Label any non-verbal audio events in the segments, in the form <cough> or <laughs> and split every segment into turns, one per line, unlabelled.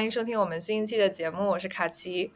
欢迎收听我们新一期的节目，我是卡奇。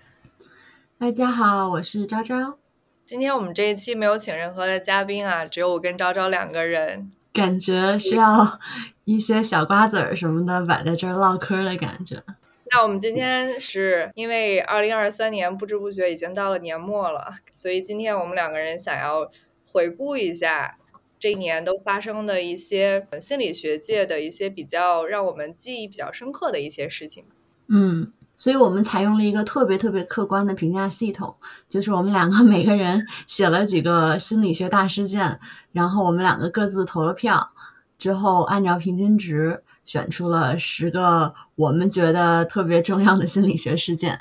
大家好，我是昭昭。
今天我们这一期没有请任何的嘉宾啊，只有我跟昭昭两个人，
感觉需要一些小瓜子儿什么的摆在这儿唠嗑的感觉。
那我们今天是因为二零二三年不知不觉已经到了年末了，所以今天我们两个人想要回顾一下这一年都发生的一些心理学界的一些比较让我们记忆比较深刻的一些事情。
嗯，所以我们采用了一个特别特别客观的评价系统，就是我们两个每个人写了几个心理学大事件，然后我们两个各自投了票，之后按照平均值。选出了十个我们觉得特别重要的心理学事件。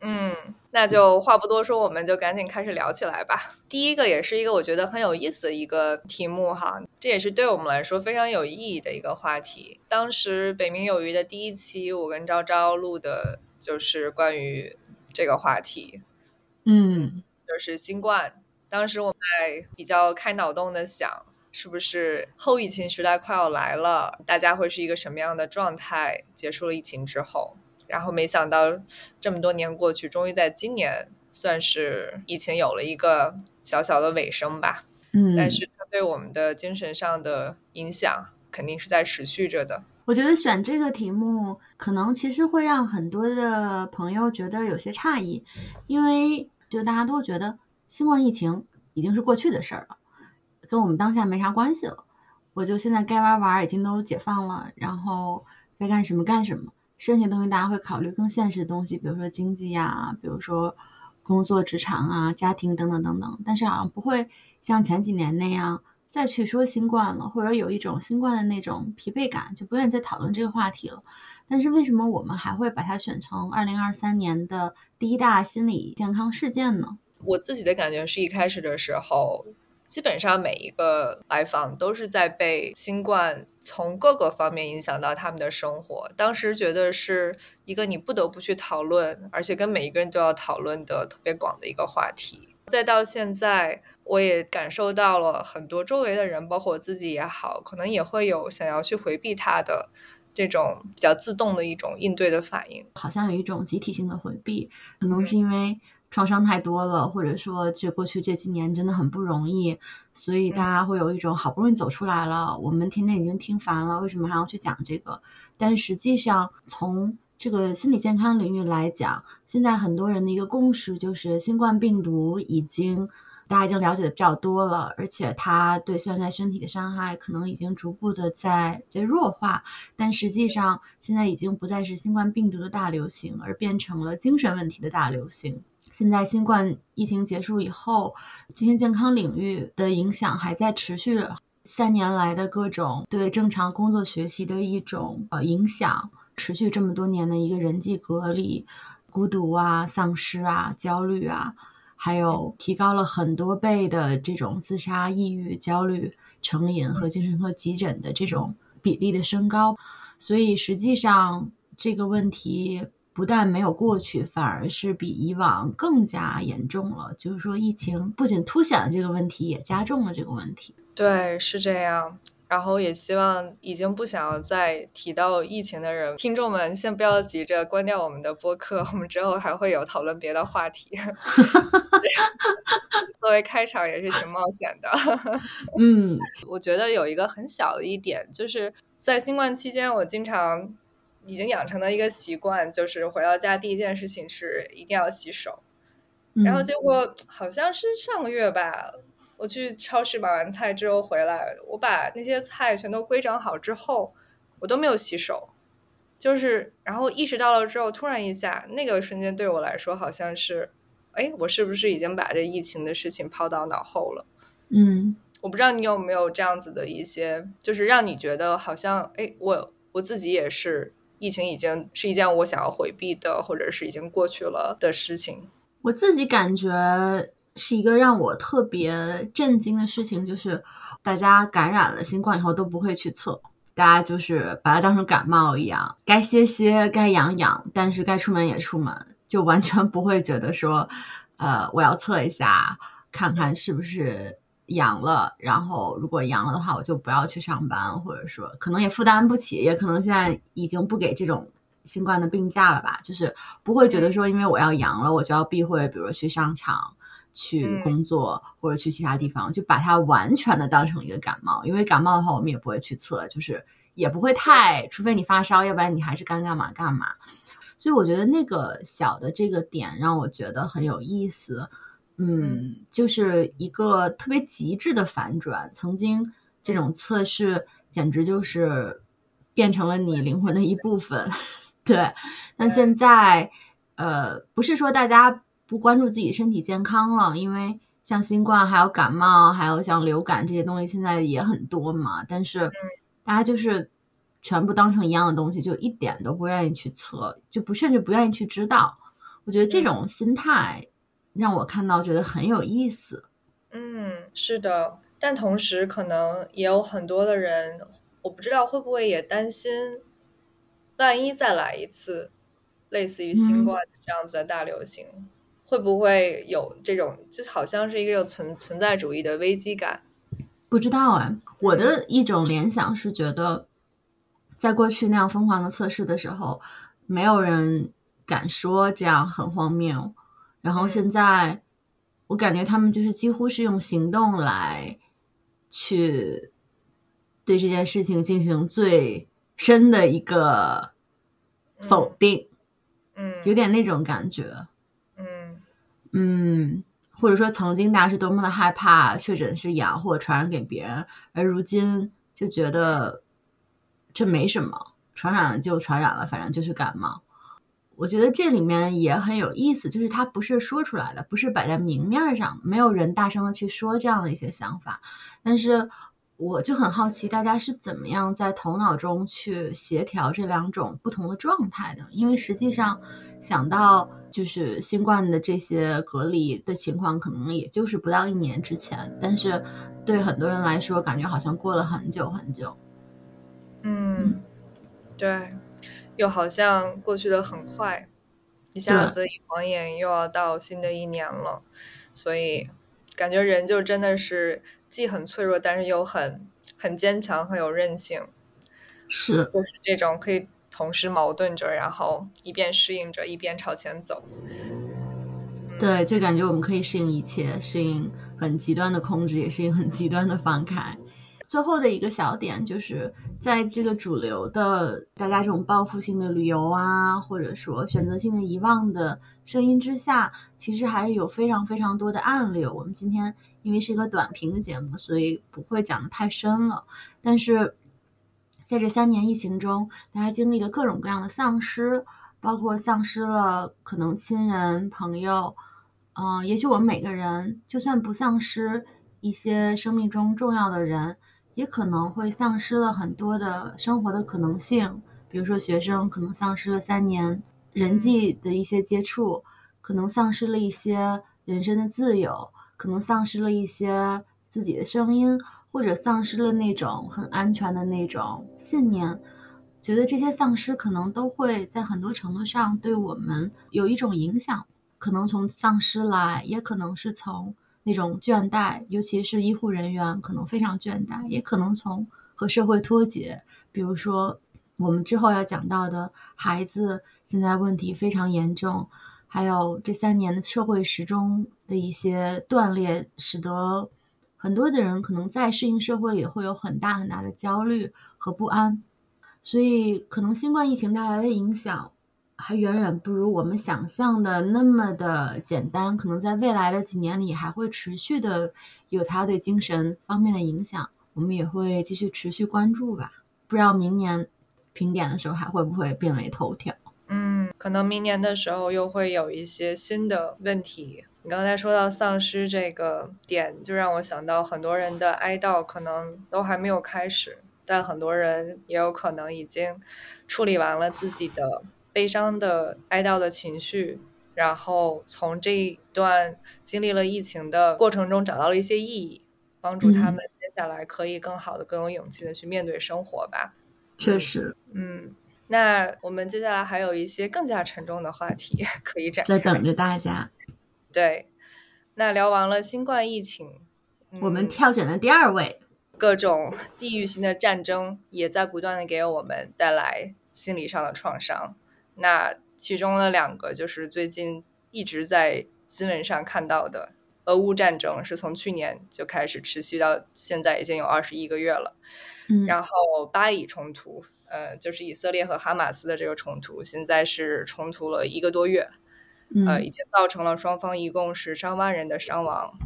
嗯，那就话不多说，我们就赶紧开始聊起来吧。第一个也是一个我觉得很有意思的一个题目哈，这也是对我们来说非常有意义的一个话题。当时北冥有鱼的第一期，我跟昭昭录的就是关于这个话题。
嗯，
就是新冠。当时我在比较开脑洞的想。是不是后疫情时代快要来了？大家会是一个什么样的状态？结束了疫情之后，然后没想到这么多年过去，终于在今年算是疫情有了一个小小的尾声吧。
嗯，
但是它对我们的精神上的影响肯定是在持续着的。
我觉得选这个题目，可能其实会让很多的朋友觉得有些诧异，因为就大家都觉得新冠疫情已经是过去的事儿了。跟我们当下没啥关系了，我就现在该玩玩，已经都解放了，然后该干什么干什么。剩下东西大家会考虑更现实的东西，比如说经济呀，比如说工作、职场啊、家庭等等等等。但是好像不会像前几年那样再去说新冠了，或者有一种新冠的那种疲惫感，就不愿意再讨论这个话题了。但是为什么我们还会把它选成二零二三年的第一大心理健康事件呢？
我自己的感觉是一开始的时候。基本上每一个来访都是在被新冠从各个方面影响到他们的生活。当时觉得是一个你不得不去讨论，而且跟每一个人都要讨论的特别广的一个话题。再到现在，我也感受到了很多周围的人，包括我自己也好，可能也会有想要去回避它的这种比较自动的一种应对的反应，
好像有一种集体性的回避，可能是因为。创伤太多了，或者说这过去这几年真的很不容易，所以大家会有一种好不容易走出来了，我们天天已经听烦了，为什么还要去讲这个？但实际上，从这个心理健康领域来讲，现在很多人的一个共识就是，新冠病毒已经大家已经了解的比较多了，而且它对现在身体的伤害可能已经逐步的在在弱化。但实际上，现在已经不再是新冠病毒的大流行，而变成了精神问题的大流行。现在新冠疫情结束以后，精神健康领域的影响还在持续。三年来的各种对正常工作学习的一种呃影响，持续这么多年的一个人际隔离、孤独啊、丧失啊、焦虑啊，还有提高了很多倍的这种自杀、抑郁、焦虑、成瘾和精神科急诊的这种比例的升高。所以实际上这个问题。不但没有过去，反而是比以往更加严重了。就是说，疫情不仅凸显了这个问题，也加重了这个问题。
对，是这样。然后也希望已经不想要再提到疫情的人，听众们先不要急着关掉我们的播客，我们之后还会有讨论别的话题。<laughs> 作为开场也是挺冒险的。
嗯，<laughs>
我觉得有一个很小的一点，就是在新冠期间，我经常。已经养成了一个习惯，就是回到家第一件事情是一定要洗手。然后结果好像是上个月吧，我去超市买完菜之后回来，我把那些菜全都归整好之后，我都没有洗手。就是然后意识到了之后，突然一下，那个瞬间对我来说好像是，哎，我是不是已经把这疫情的事情抛到脑后了？
嗯，
我不知道你有没有这样子的一些，就是让你觉得好像，哎，我我自己也是。疫情已经是一件我想要回避的，或者是已经过去了的事情。
我自己感觉是一个让我特别震惊的事情，就是大家感染了新冠以后都不会去测，大家就是把它当成感冒一样，该歇歇，该养养，但是该出门也出门，就完全不会觉得说，呃，我要测一下，看看是不是。阳了，然后如果阳了的话，我就不要去上班，或者说可能也负担不起，也可能现在已经不给这种新冠的病假了吧，就是不会觉得说因为我要阳了，我就要避讳，比如去商场、去工作或者去其他地方，就把它完全的当成一个感冒。因为感冒的话，我们也不会去测，就是也不会太，除非你发烧，要不然你还是该干嘛干嘛。所以我觉得那个小的这个点让我觉得很有意思，嗯，就是一个特别极致的反转。曾经这种测试简直就是变成了你灵魂的一部分，<laughs> 对。那现在，呃，不是说大家不关注自己身体健康了，因为像新冠、还有感冒、还有像流感这些东西现在也很多嘛，但是大家就是。全部当成一样的东西，就一点都不愿意去测，就不甚至不愿意去知道。我觉得这种心态让我看到觉得很有意思。
嗯，是的，但同时可能也有很多的人，我不知道会不会也担心，万一再来一次类似于新冠这样子的大流行，会不会有这种就好像是一个存存在主义的危机感？
不知道哎，我的一种联想是觉得。在过去那样疯狂的测试的时候，没有人敢说这样很荒谬。然后现在，我感觉他们就是几乎是用行动来去对这件事情进行最深的一个否定。
嗯，
有点那种感觉。
嗯
嗯，或者说曾经大家是多么的害怕确诊是阳或者传染给别人，而如今就觉得。这没什么，传染了就传染了，反正就是感冒。我觉得这里面也很有意思，就是它不是说出来的，不是摆在明面上，没有人大声的去说这样的一些想法。但是我就很好奇，大家是怎么样在头脑中去协调这两种不同的状态的？因为实际上想到就是新冠的这些隔离的情况，可能也就是不到一年之前，但是对很多人来说，感觉好像过了很久很久。
嗯，对，又好像过去的很快，一下子一晃眼又要到新的一年了，所以感觉人就真的是既很脆弱，但是又很很坚强，很有韧性，
是，
就是这种可以同时矛盾着，然后一边适应着，一边朝前走。
对，就感觉我们可以适应一切，适应很极端的控制，也适应很极端的放开。最后的一个小点，就是在这个主流的大家这种报复性的旅游啊，或者说选择性的遗忘的声音之下，其实还是有非常非常多的案例。我们今天因为是一个短评的节目，所以不会讲的太深了。但是在这三年疫情中，大家经历了各种各样的丧失，包括丧失了可能亲人朋友，嗯，也许我们每个人就算不丧失一些生命中重要的人。也可能会丧失了很多的生活的可能性，比如说学生可能丧失了三年人际的一些接触，可能丧失了一些人生的自由，可能丧失了一些自己的声音，或者丧失了那种很安全的那种信念。觉得这些丧失可能都会在很多程度上对我们有一种影响，可能从丧失来，也可能是从。那种倦怠，尤其是医护人员，可能非常倦怠，也可能从和社会脱节。比如说，我们之后要讲到的孩子现在问题非常严重，还有这三年的社会时钟的一些断裂，使得很多的人可能在适应社会里会有很大很大的焦虑和不安。所以，可能新冠疫情带来的影响。还远远不如我们想象的那么的简单，可能在未来的几年里还会持续的有它对精神方面的影响，我们也会继续持续关注吧。不知道明年评点的时候还会不会变为头条？
嗯，可能明年的时候又会有一些新的问题。你刚才说到丧尸这个点，就让我想到很多人的哀悼可能都还没有开始，但很多人也有可能已经处理完了自己的。悲伤的哀悼的情绪，然后从这一段经历了疫情的过程中找到了一些意义，帮助他们接下来可以更好的、更有勇气的去面对生活吧。
确实，
嗯，那我们接下来还有一些更加沉重的话题 <laughs> 可以展
在等着大家。<laughs>
对，那聊完了新冠疫情，
我们挑选的第二位，
各种地域性的战争也在不断的给我们带来心理上的创伤。那其中的两个就是最近一直在新闻上看到的，俄乌战争是从去年就开始持续到现在已经有二十一个月了。
嗯，
然后巴以冲突，呃，就是以色列和哈马斯的这个冲突，现在是冲突了一个多月，呃，已经造成了双方一共是上万人的伤亡。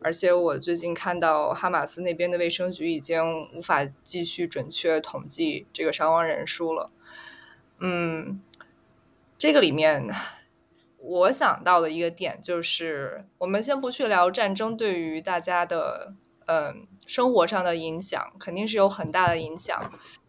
而且我最近看到哈马斯那边的卫生局已经无法继续准确统计这个伤亡人数了。嗯，这个里面我想到的一个点就是，我们先不去聊战争对于大家的嗯生活上的影响，肯定是有很大的影响。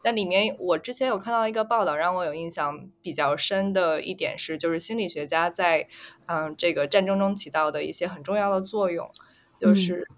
但里面我之前有看到一个报道，让我有印象比较深的一点是，就是心理学家在嗯这个战争中起到的一些很重要的作用。就是，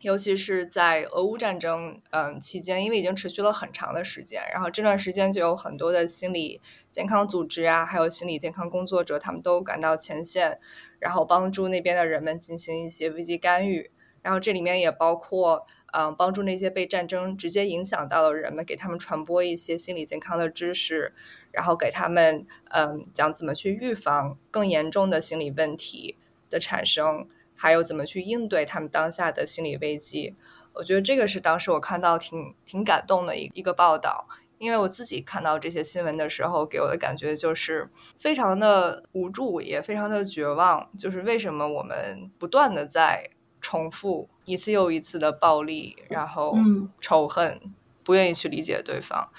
尤其是在俄乌战争嗯期间，因为已经持续了很长的时间，然后这段时间就有很多的心理健康组织啊，还有心理健康工作者，他们都赶到前线，然后帮助那边的人们进行一些危机干预。然后这里面也包括嗯，帮助那些被战争直接影响到的人们，给他们传播一些心理健康的知识，然后给他们嗯讲怎么去预防更严重的心理问题的产生。还有怎么去应对他们当下的心理危机？我觉得这个是当时我看到挺挺感动的一一个报道，因为我自己看到这些新闻的时候，给我的感觉就是非常的无助，也非常的绝望。就是为什么我们不断的在重复一次又一次的暴力，然后仇恨，不愿意去理解对方？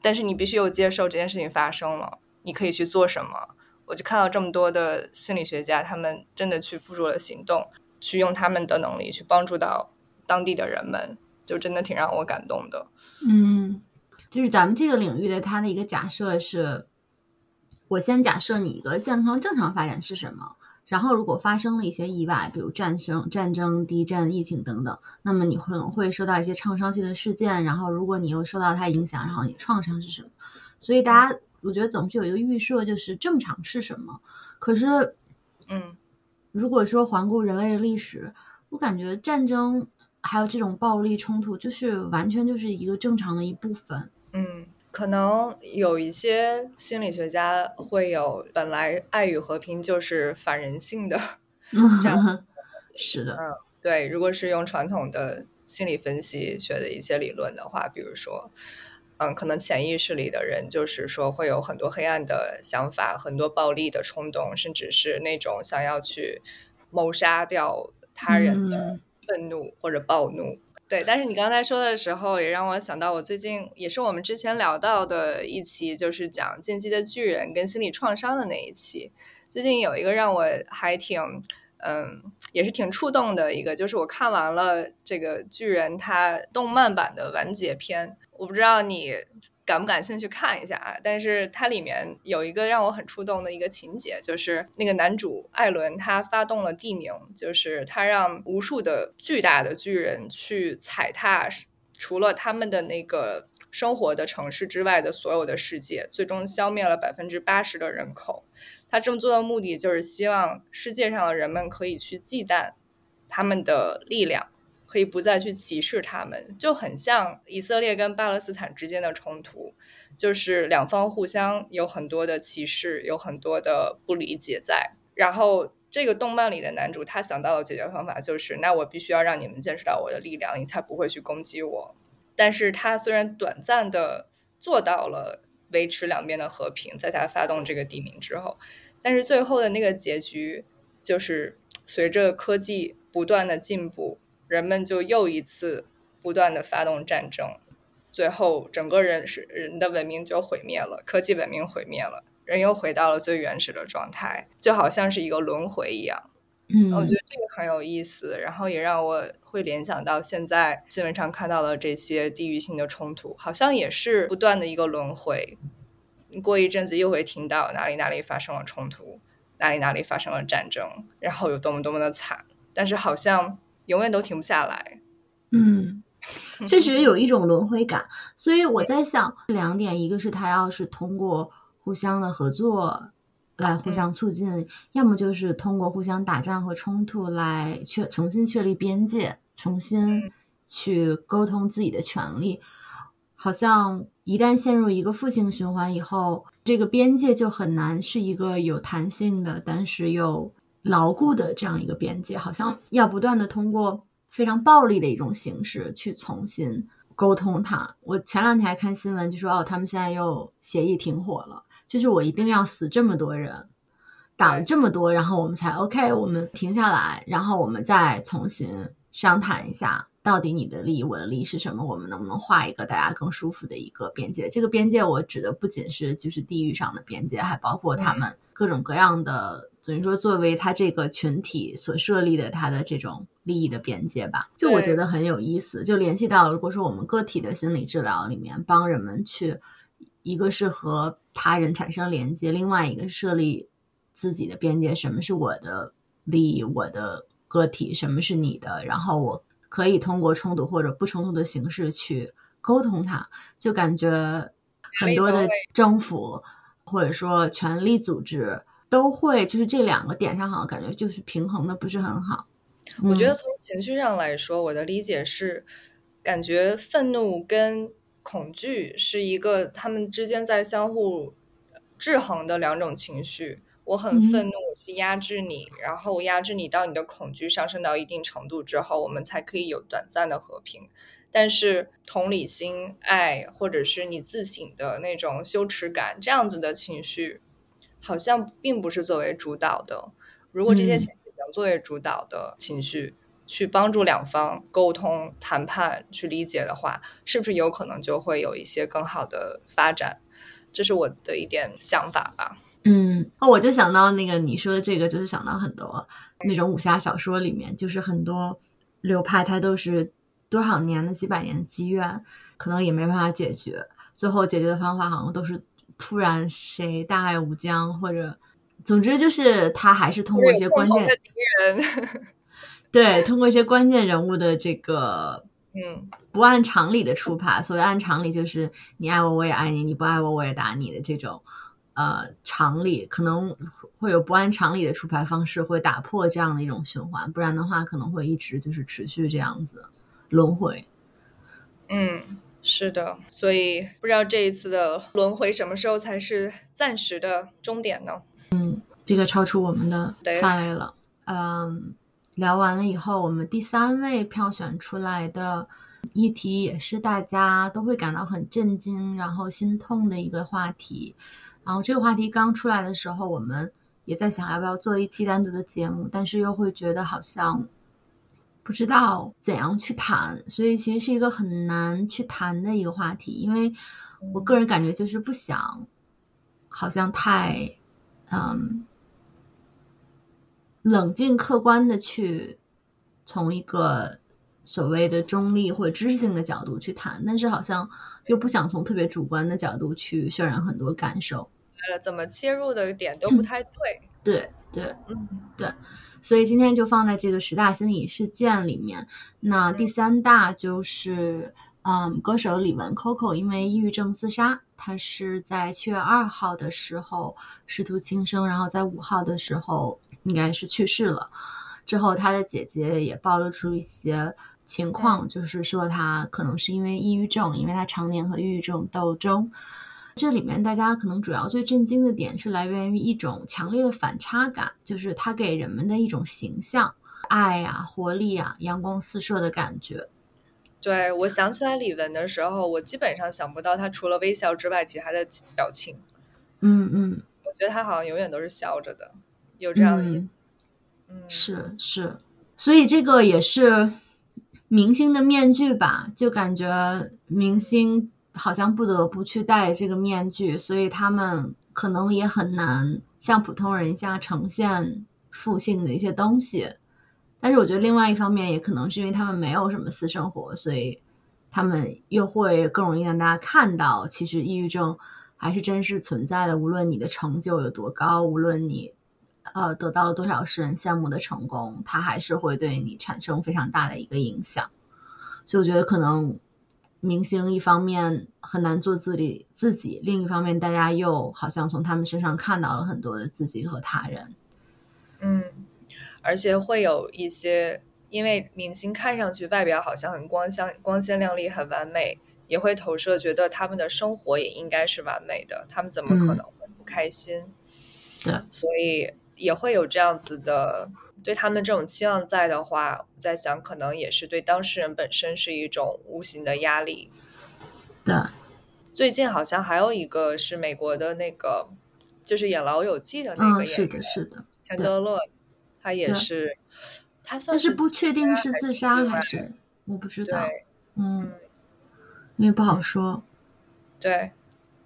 但是你必须又接受这件事情发生了，你可以去做什么？我就看到这么多的心理学家，他们真的去付诸了行动，去用他们的能力去帮助到当地的人们，就真的挺让我感动的。
嗯，就是咱们这个领域的它的一个假设是，我先假设你一个健康正常发展是什么，然后如果发生了一些意外，比如战争、战争、地震、疫情等等，那么你可能会受到一些创伤性的事件，然后如果你又受到它影响，然后你创伤是什么？所以大家。我觉得总是有一个预设，就是正常是什么。可是，
嗯，
如果说环顾人类的历史，我感觉战争还有这种暴力冲突，就是完全就是一个正常的一部分。
嗯，可能有一些心理学家会有本来爱与和平就是反人性的这样。<laughs>
是的，
嗯，对。如果是用传统的心理分析学的一些理论的话，比如说。嗯，可能潜意识里的人就是说会有很多黑暗的想法，很多暴力的冲动，甚至是那种想要去谋杀掉他人的愤怒或者暴怒。对，但是你刚才说的时候，也让我想到我最近也是我们之前聊到的一期，就是讲《进击的巨人》跟心理创伤的那一期。最近有一个让我还挺嗯，也是挺触动的一个，就是我看完了这个巨人他动漫版的完结篇。我不知道你感不感兴趣看一下啊？但是它里面有一个让我很触动的一个情节，就是那个男主艾伦他发动了地名，就是他让无数的巨大的巨人去踩踏除了他们的那个生活的城市之外的所有的世界，最终消灭了百分之八十的人口。他这么做的目的就是希望世界上的人们可以去忌惮他们的力量。可以不再去歧视他们，就很像以色列跟巴勒斯坦之间的冲突，就是两方互相有很多的歧视，有很多的不理解在。然后这个动漫里的男主他想到的解决方法就是，那我必须要让你们见识到我的力量，你才不会去攻击我。但是他虽然短暂的做到了维持两边的和平，在他发动这个地名之后，但是最后的那个结局就是随着科技不断的进步。人们就又一次不断的发动战争，最后整个人是人的文明就毁灭了，科技文明毁灭了，人又回到了最原始的状态，就好像是一个轮回一样。
嗯，
我觉得这个很有意思，然后也让我会联想到现在新闻上看到的这些地域性的冲突，好像也是不断的一个轮回。过一阵子又会听到哪里哪里发生了冲突，哪里哪里发生了战争，然后有多么多么的惨，但是好像。永远都停不下来，
嗯，确实有一种轮回感。所以我在想两点：一个是他要是通过互相的合作来互相促进，要么就是通过互相打仗和冲突来确重新确立边界，重新去沟通自己的权利。好像一旦陷入一个负性循环以后，这个边界就很难是一个有弹性的，但是又牢固的这样一个边界，好像要不断的通过非常暴力的一种形式去重新沟通它。我前两天还看新闻，就说哦，他们现在又协议停火了，就是我一定要死这么多人，打了这么多，然后我们才 OK，我们停下来，然后我们再重新商谈一下。到底你的利益，我的利益是什么？我们能不能画一个大家更舒服的一个边界？这个边界，我指的不仅是就是地域上的边界，还包括他们各种各样的，等于说作为他这个群体所设立的他的这种利益的边界吧。就我觉得很有意思，就联系到如果说我们个体的心理治疗里面，帮人们去一个是和他人产生连接，另外一个设立自己的边界。什么是我的利益？我的个体？什么是你的？然后我。可以通过冲突或者不冲突的形式去沟通，它就感觉很多的政府或者说权力组织都会，就是这两个点上好像感觉就是平衡的不是很好。
我觉得从情绪上来说，我的理解是，感觉愤怒跟恐惧是一个他们之间在相互制衡的两种情绪。我很愤怒，我去压制你，然后压制你到你的恐惧上升到一定程度之后，我们才可以有短暂的和平。但是同理心、爱，或者是你自省的那种羞耻感，这样子的情绪，好像并不是作为主导的。如果这些情绪能作为主导的情绪，去帮助两方沟通、谈判、去理解的话，是不是有可能就会有一些更好的发展？这是我的一点想法吧。
嗯，哦，我就想到那个你说的这个，就是想到很多那种武侠小说里面，就是很多流派，它都是多少年的几百年的积怨，可能也没办法解决，最后解决的方法好像都是突然谁大爱无疆，或者总之就是他还是通过一些关键
敌人，<laughs>
对，通过一些关键人物的这个
嗯
不按常理的出牌，所谓按常理就是你爱我我也爱你，你不爱我我也打你的这种。呃，常理可能会有不按常理的出牌方式，会打破这样的一种循环，不然的话可能会一直就是持续这样子轮回。
嗯，是的，所以不知道这一次的轮回什么时候才是暂时的终点呢？
嗯，这个超出我们的范围了。嗯，聊完了以后，我们第三位票选出来的议题也是大家都会感到很震惊，然后心痛的一个话题。然后这个话题刚出来的时候，我们也在想要不要做一期单独的节目，但是又会觉得好像不知道怎样去谈，所以其实是一个很难去谈的一个话题。因为我个人感觉就是不想，好像太嗯冷静客观的去从一个所谓的中立或者知识性的角度去谈，但是好像又不想从特别主观的角度去渲染很多感受。
呃，怎么切入的点都不太对，
对对，嗯对，所以今天就放在这个十大心理事件里面。那第三大就是，嗯，歌手李玟 Coco 因为抑郁症自杀，她是在七月二号的时候试图轻生，然后在五号的时候应该是去世了。之后他的姐姐也暴露出一些情况，就是说他可能是因为抑郁症，因为他常年和抑郁症斗争。这里面大家可能主要最震惊的点是来源于一种强烈的反差感，就是他给人们的一种形象，爱呀、活力啊、阳光四射的感觉。
对我想起来李玟的时候，我基本上想不到她除了微笑之外其他的表情。
嗯嗯，
我觉得她好像永远都是笑着的，有这样的意思。
嗯，是是，所以这个也是明星的面具吧？就感觉明星。好像不得不去戴这个面具，所以他们可能也很难像普通人一样呈现负性的一些东西。但是我觉得另外一方面，也可能是因为他们没有什么私生活，所以他们又会更容易让大家看到，其实抑郁症还是真实存在的。无论你的成就有多高，无论你呃得到了多少世人羡慕的成功，它还是会对你产生非常大的一个影响。所以我觉得可能。明星一方面很难做自己，自己另一方面，大家又好像从他们身上看到了很多的自己和他人。
嗯，而且会有一些，因为明星看上去外表好像很光鲜、光鲜亮丽、很完美，也会投射觉得他们的生活也应该是完美的，他们怎么可能会不开心？
对，
所以也会有这样子的对他们这种期望在的话，我在想，可能也是对当事人本身是一种无形的压力。
对，
最近好像还有一个是美国的那个，就是演《老友记》的那个演员，
是的，是的，
钱德勒，他也是，他算
是不确定是自杀还是我不知道，嗯，因为不好说。
对。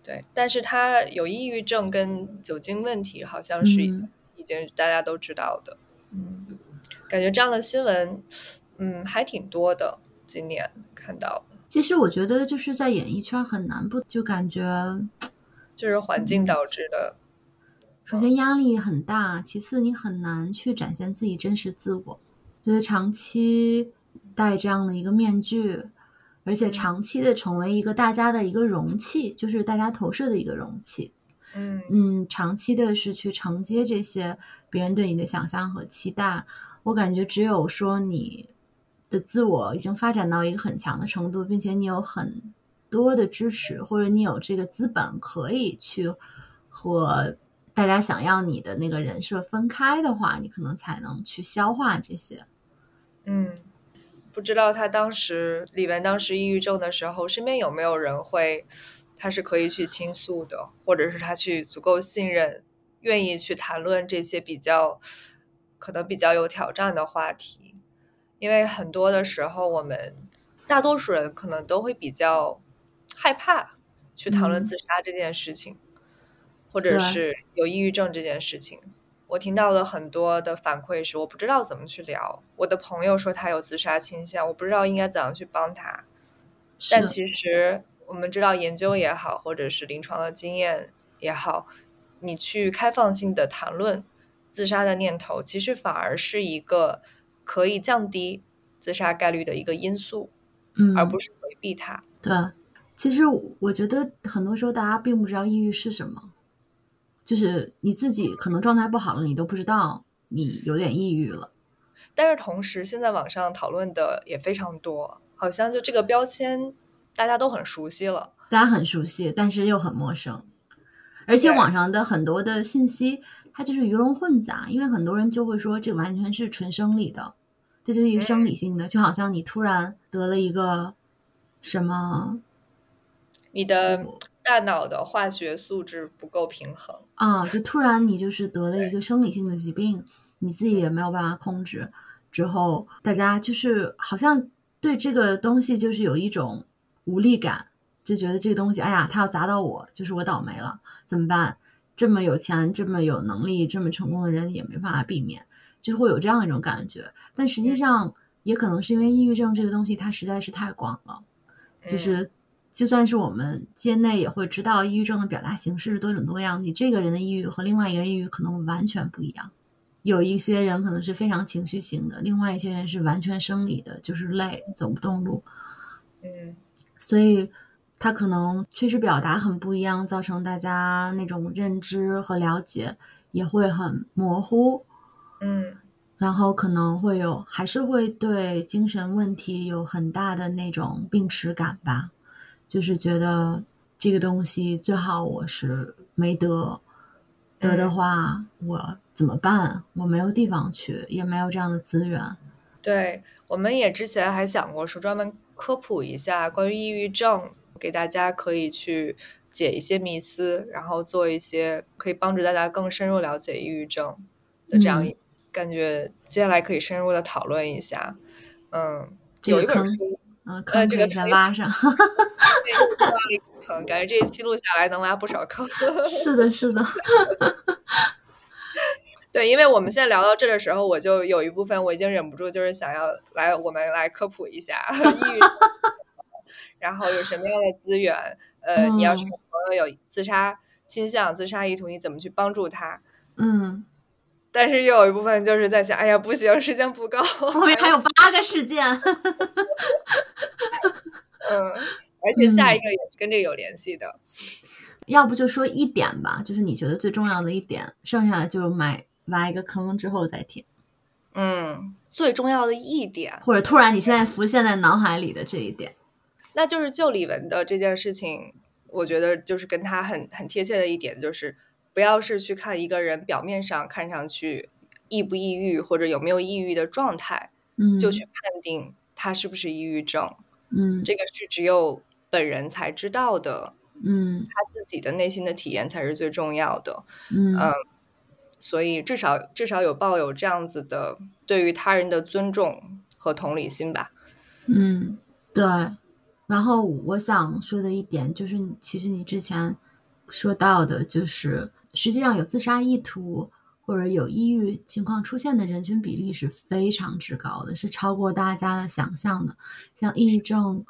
对，但是他有抑郁症跟酒精问题，好像是已已经大家都知道的。嗯，感觉这样的新闻，嗯，还挺多的。今年看到的。
其实我觉得就是在演艺圈很难不就感觉，
就是环境导致的。
首先压力很大，其次你很难去展现自己真实自我，就是长期戴这样的一个面具。而且长期的成为一个大家的一个容器，就是大家投射的一个容器。
嗯
嗯，长期的是去承接这些别人对你的想象和期待。我感觉只有说你的自我已经发展到一个很强的程度，并且你有很多的支持，或者你有这个资本可以去和大家想要你的那个人设分开的话，你可能才能去消化这些。
嗯。不知道他当时李玟当时抑郁症的时候，身边有没有人会，他是可以去倾诉的，或者是他去足够信任，愿意去谈论这些比较可能比较有挑战的话题。因为很多的时候，我们大多数人可能都会比较害怕去谈论自杀这件事情，或者是有抑郁症这件事情。我听到了很多的反馈是，我不知道怎么去聊。我的朋友说他有自杀倾向，我不知道应该怎样去帮他。但其实我们知道，研究也好，或者是临床的经验也好，你去开放性的谈论自杀的念头，其实反而是一个可以降低自杀概率的一个因素，
嗯，
而不是回避它。
对，其实我觉得很多时候大家并不知道抑郁是什么。就是你自己可能状态不好了，你都不知道你有点抑郁了。
但是同时，现在网上讨论的也非常多，好像就这个标签大家都很熟悉了。
大家很熟悉，但是又很陌生。而且网上的很多的信息，它就是鱼龙混杂，因为很多人就会说这完全是纯生理的，这就是一个生理性的，就好像你突然得了一个什么，
你的。大脑的化学素质不够平衡
啊，就突然你就是得了一个生理性的疾病，你自己也没有办法控制。之后大家就是好像对这个东西就是有一种无力感，就觉得这个东西，哎呀，它要砸到我，就是我倒霉了，怎么办？这么有钱、这么有能力、这么成功的人也没办法避免，就会有这样一种感觉。但实际上也可能是因为抑郁症这个东西它实在是太广了，就是。就算是我们界内也会知道，抑郁症的表达形式是多种多样。你这个人的抑郁和另外一个人抑郁可能完全不一样。有一些人可能是非常情绪型的，另外一些人是完全生理的，就是累，走不动路。
嗯，
所以他可能确实表达很不一样，造成大家那种认知和了解也会很模糊。
嗯，
然后可能会有，还是会对精神问题有很大的那种病耻感吧。就是觉得这个东西最好我是没得，得的话我怎么办？我没有地方去，也没有这样的资源。
对，我们也之前还想过说专门科普一下关于抑郁症，给大家可以去解一些迷思，然后做一些可以帮助大家更深入了解抑郁症的这样感觉。接下来可以深入的讨论一下。嗯，有一本书。
嗯，坑
这个
先挖上，<laughs>
坑，感觉这一期录下来能挖不少坑。<laughs>
是的，是的。
对，因为我们现在聊到这的时候，我就有一部分我已经忍不住，就是想要来我们来科普一下 <laughs> 抑郁，然后有什么样的资源？呃，你要是朋友有自杀倾向、自杀意图，你怎么去帮助他？
嗯。
但是又有一部分就是在想，哎呀，不行，时间不够，<laughs>
后面还有八个事件。<laughs> 嗯，
而且下一个也是跟这个有联系的。
要不就说一点吧，就是你觉得最重要的一点，剩下的就埋挖一个坑之后再填。
嗯，最重要的一点，
或者突然你现在浮现在脑海里的这一点。
那就是就李玟的这件事情，我觉得就是跟他很很贴切的一点，就是不要是去看一个人表面上看上去抑不抑郁或者有没有抑郁的状态，
嗯，
就去判定他是不是抑郁症，
嗯，
这个是只有本人才知道的，
嗯，
他自己的内心的体验才是最重要的，
嗯
嗯，所以至少至少有抱有这样子的对于他人的尊重和同理心吧，
嗯，对。然后我想说的一点就是，其实你之前说到的，就是实际上有自杀意图或者有抑郁情况出现的人群比例是非常之高的，是超过大家的想象的。像抑郁症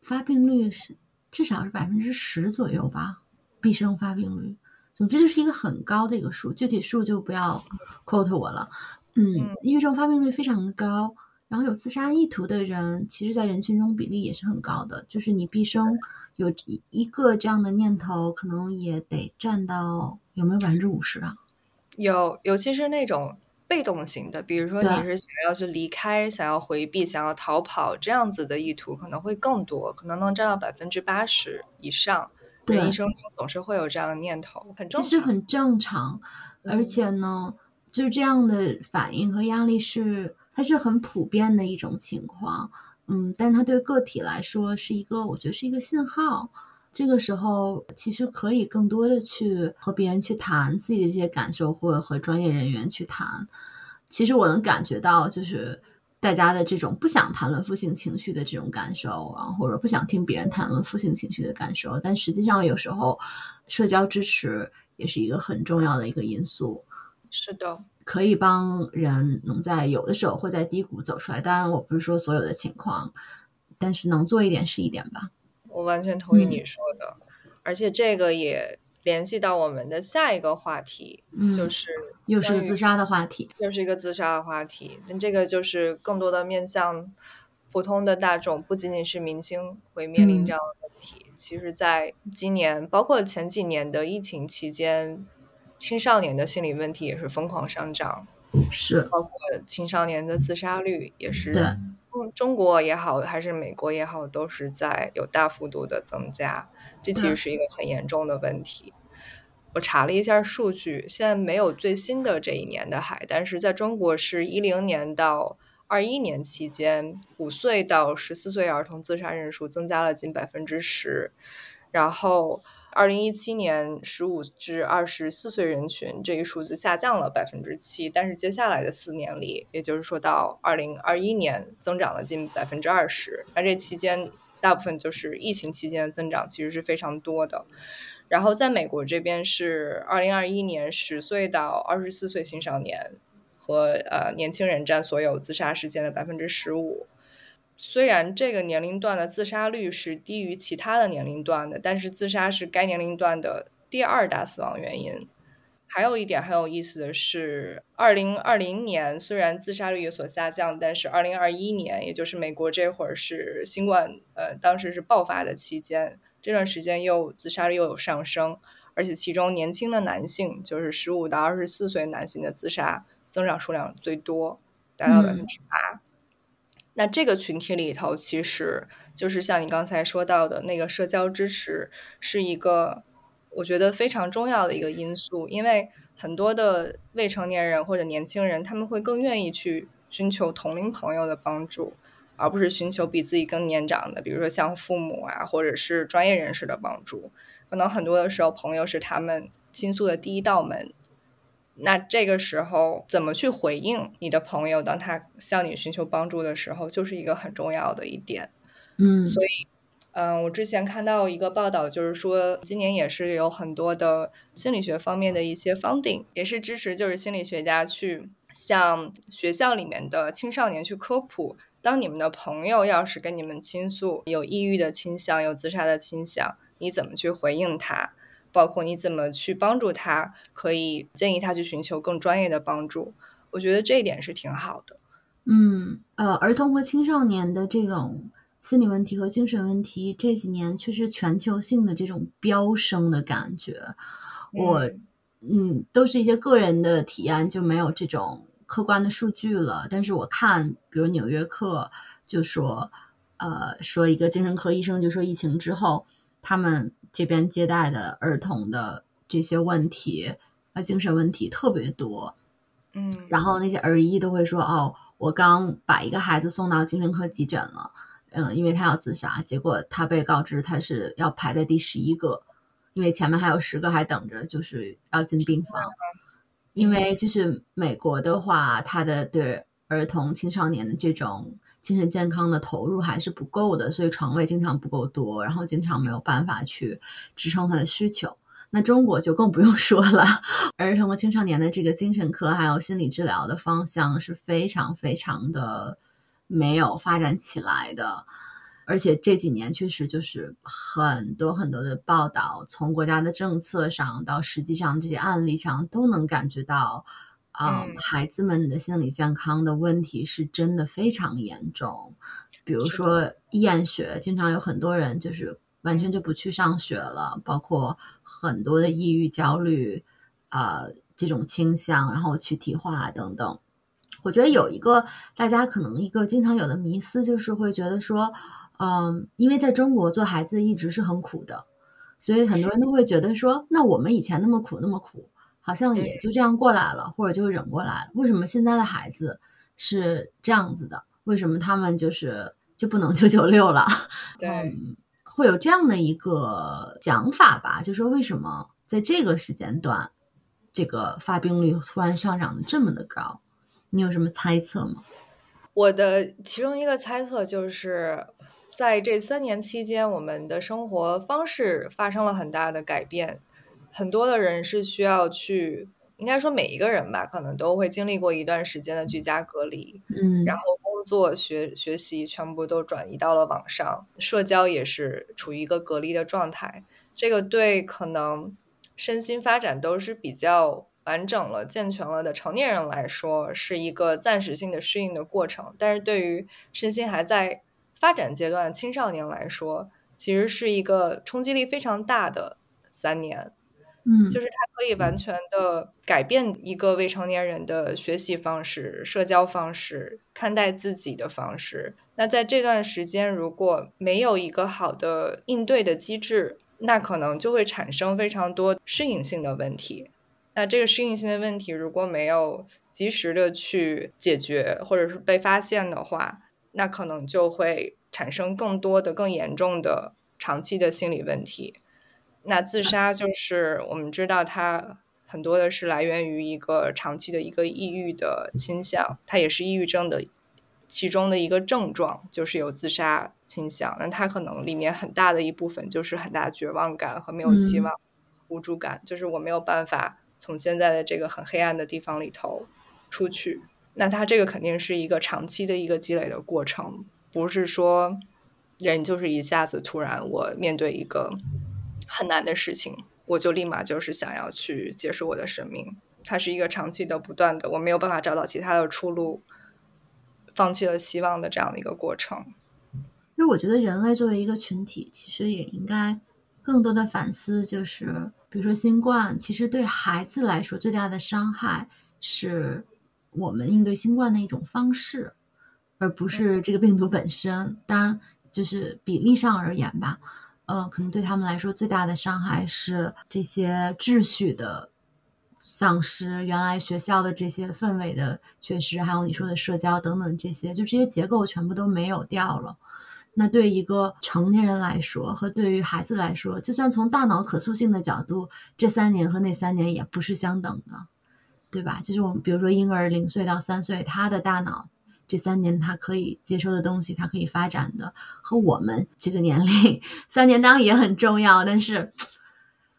发病率是至少是百分之十左右吧，毕生发病率。总之就是一个很高的一个数，具体数就不要 quote 我了。嗯，抑郁症发病率非常的高。然后有自杀意图的人，其实，在人群中比例也是很高的。就是你毕生有一一个这样的念头，可能也得占到有没有百分之五十啊？
有，尤其是那种被动型的，比如说你是想要去离开、想要回避、想要逃跑这样子的意图，可能会更多，可能能占到百分之八十以上。
对，
一生中总是会有这样的念头，很正常。
其实很正常，而且呢，就是这样的反应和压力是。它是很普遍的一种情况，嗯，但它对个体来说是一个，我觉得是一个信号。这个时候其实可以更多的去和别人去谈自己的这些感受，或者和专业人员去谈。其实我能感觉到，就是大家的这种不想谈论负性情绪的这种感受，然后或者不想听别人谈论负性情绪的感受。但实际上，有时候社交支持也是一个很重要的一个因素。
是的。
可以帮人能在有的时候会在低谷走出来。当然，我不是说所有的情况，但是能做一点是一点吧。
我完全同意你说的，而且这个也联系到我们的下一个话题，就是
又是个自杀的话题，
又是一个自杀的话题。但这个就是更多的面向普通的大众，不仅仅是明星会面临这样的问题。其实，在今年，包括前几年的疫情期间。青少年的心理问题也是疯狂上涨，
是
包括青少年的自杀率也是，
对，
中国也好还是美国也好，都是在有大幅度的增加，这其实是一个很严重的问题。我查了一下数据，现在没有最新的这一年的海，但是在中国是一零年到二一年期间，五岁到十四岁儿童自杀人数增加了近百分之十，然后。二零一七年，十五至二十四岁人群这一数字下降了百分之七，但是接下来的四年里，也就是说到二零二一年，增长了近百分之二十。那这期间，大部分就是疫情期间的增长，其实是非常多的。然后在美国这边是二零二一年，十岁到二十四岁青少年和呃年轻人占所有自杀事件的百分之十五。虽然这个年龄段的自杀率是低于其他的年龄段的，但是自杀是该年龄段的第二大死亡原因。还有一点很有意思的是，二零二零年虽然自杀率有所下降，但是二零二一年，也就是美国这会儿是新冠呃当时是爆发的期间，这段时间又自杀率又有上升，而且其中年轻的男性，就是十五到二十四岁男性的自杀增长数量最多，达到百分之八。那这个群体里头，其实就是像你刚才说到的那个社交支持，是一个我觉得非常重要的一个因素。因为很多的未成年人或者年轻人，他们会更愿意去寻求同龄朋友的帮助，而不是寻求比自己更年长的，比如说像父母啊，或者是专业人士的帮助。可能很多的时候，朋友是他们倾诉的第一道门。那这个时候怎么去回应你的朋友，当他向你寻求帮助的时候，就是一个很重要的一点。
嗯，
所以，嗯，我之前看到一个报道，就是说今年也是有很多的心理学方面的一些 funding，也是支持就是心理学家去向学校里面的青少年去科普，当你们的朋友要是跟你们倾诉有抑郁的倾向、有自杀的倾向，你怎么去回应他？包括你怎么去帮助他，可以建议他去寻求更专业的帮助。我觉得这一点是挺好的。
嗯，呃，儿童和青少年的这种心理问题和精神问题这几年却是全球性的这种飙升的感觉。我，嗯，都是一些个人的体验，就没有这种客观的数据了。但是我看，比如《纽约客》就说，呃，说一个精神科医生就说，疫情之后，他们这边接待的儿童的这些问题，呃，精神问题特别多。
嗯，
然后那些儿医都会说，哦，我刚把一个孩子送到精神科急诊了，嗯，因为他要自杀，结果他被告知他是要排在第十一个，因为前面还有十个还等着，就是要进病房。因为就是美国的话，他的对儿童青少年的这种精神健康的投入还是不够的，所以床位经常不够多，然后经常没有办法去支撑他的需求。那中国就更不用说了，儿童和青少年的这个精神科还有心理治疗的方向是非常非常的没有发展起来的，而且这几年确实就是很多很多的报道，从国家的政策上到实际上这些案例上都能感觉到，啊，孩子们的心理健康的问题是真的非常严重，比如说厌学，经常有很多人就是。完全就不去上学了，包括很多的抑郁、焦虑，啊，这种倾向，然后躯体化等等。我觉得有一个大家可能一个经常有的迷思，就是会觉得说，嗯，因为在中国做孩子一直是很苦的，所以很多人都会觉得说，那我们以前那么苦那么苦，好像也就这样过来了，或者就忍过来了。为什么现在的孩子是这样子的？为什么他们就是就不能九九六了？<laughs>
对。
会有这样的一个讲法吧，就说为什么在这个时间段，这个发病率突然上涨的这么的高？你有什么猜测吗？
我的其中一个猜测就是，在这三年期间，我们的生活方式发生了很大的改变，很多的人是需要去，应该说每一个人吧，可能都会经历过一段时间的居家隔离，
嗯，
然后。工作、学学习全部都转移到了网上，社交也是处于一个隔离的状态。这个对可能身心发展都是比较完整了、健全了的成年人来说，是一个暂时性的适应的过程。但是对于身心还在发展阶段的青少年来说，其实是一个冲击力非常大的三年。
嗯，
就是它可以完全的改变一个未成年人的学习方式、社交方式、看待自己的方式。那在这段时间，如果没有一个好的应对的机制，那可能就会产生非常多适应性的问题。那这个适应性的问题如果没有及时的去解决，或者是被发现的话，那可能就会产生更多的、更严重的长期的心理问题。那自杀就是我们知道，它很多的是来源于一个长期的一个抑郁的倾向，它也是抑郁症的其中的一个症状，就是有自杀倾向。那它可能里面很大的一部分就是很大绝望感和没有希望、无助感，就是我没有办法从现在的这个很黑暗的地方里头出去。那它这个肯定是一个长期的一个积累的过程，不是说人就是一下子突然我面对一个。很难的事情，我就立马就是想要去结束我的生命。它是一个长期的、不断的，我没有办法找到其他的出路，放弃了希望的这样的一个过程。
因为我觉得人类作为一个群体，其实也应该更多的反思，就是比如说新冠，其实对孩子来说最大的伤害是我们应对新冠的一种方式，而不是这个病毒本身。当然，就是比例上而言吧。呃，可能对他们来说最大的伤害是这些秩序的丧失，原来学校的这些氛围的缺失，还有你说的社交等等这些，就这些结构全部都没有掉了。那对一个成年人来说，和对于孩子来说，就算从大脑可塑性的角度，这三年和那三年也不是相等的，对吧？就是我们比如说婴儿零岁到三岁，他的大脑。这三年他可以接收的东西，他可以发展的和我们这个年龄三年当然也很重要，但是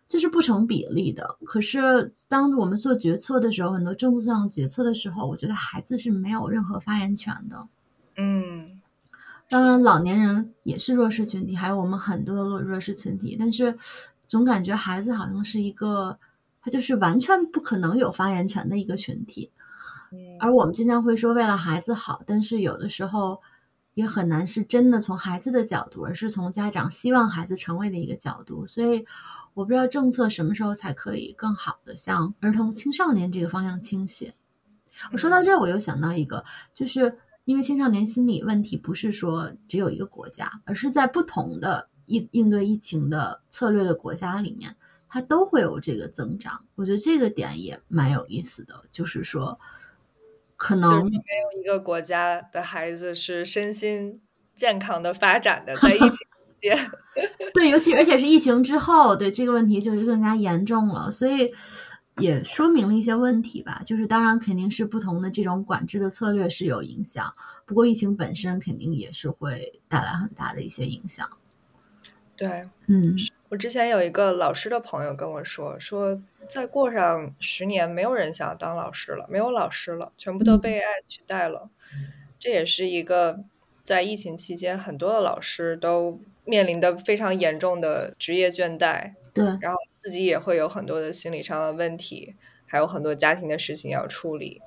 这是不成比例的。可是当我们做决策的时候，很多政策上决策的时候，我觉得孩子是没有任何发言权的。
嗯，
当然老年人也是弱势群体，还有我们很多的弱弱势群体，但是总感觉孩子好像是一个他就是完全不可能有发言权的一个群体。而我们经常会说为了孩子好，但是有的时候也很难是真的从孩子的角度，而是从家长希望孩子成为的一个角度。所以我不知道政策什么时候才可以更好的向儿童青少年这个方向倾斜。我说到这儿，我又想到一个，就是因为青少年心理问题不是说只有一个国家，而是在不同的应应对疫情的策略的国家里面，它都会有这个增长。我觉得这个点也蛮有意思的，就是说，可能
没有一个国家的孩子是身心健康的发展的，在疫情期间。<laughs>
对，尤其而且是疫情之后，对这个问题就是更加严重了，所以。也说明了一些问题吧，就是当然肯定是不同的这种管制的策略是有影响，不过疫情本身肯定也是会带来很大的一些影响。
对，
嗯，
我之前有一个老师的朋友跟我说，说再过上十年，没有人想当老师了，没有老师了，全部都被 AI 取代了。这也是一个在疫情期间，很多的老师都面临的非常严重的职业倦怠。
对，
然后自己也会有很多的心理上的问题，还有很多家庭的事情要处理，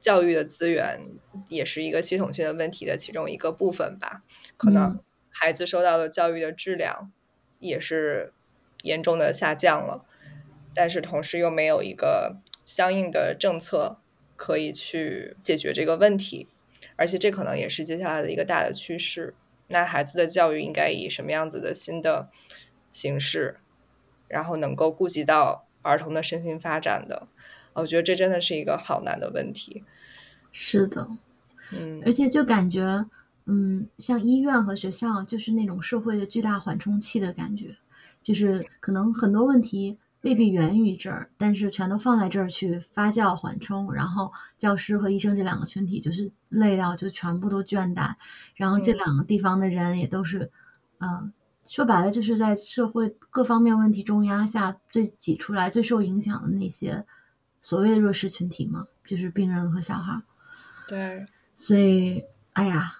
教育的资源也是一个系统性的问题的其中一个部分吧。可能孩子受到的教育的质量也是严重的下降了，但是同时又没有一个相应的政策可以去解决这个问题，而且这可能也是接下来的一个大的趋势。那孩子的教育应该以什么样子的新的形式？然后能够顾及到儿童的身心发展的，我觉得这真的是一个好难的问题。
是的，
嗯，
而且就感觉，嗯，像医院和学校就是那种社会的巨大缓冲器的感觉，就是可能很多问题未必源于这儿，但是全都放在这儿去发酵缓冲，然后教师和医生这两个群体就是累到就全部都倦怠，然后这两个地方的人也都是，嗯。说白了，就是在社会各方面问题重压下，最挤出来、最受影响的那些所谓的弱势群体嘛，就是病人和小孩。
对，
所以，哎呀，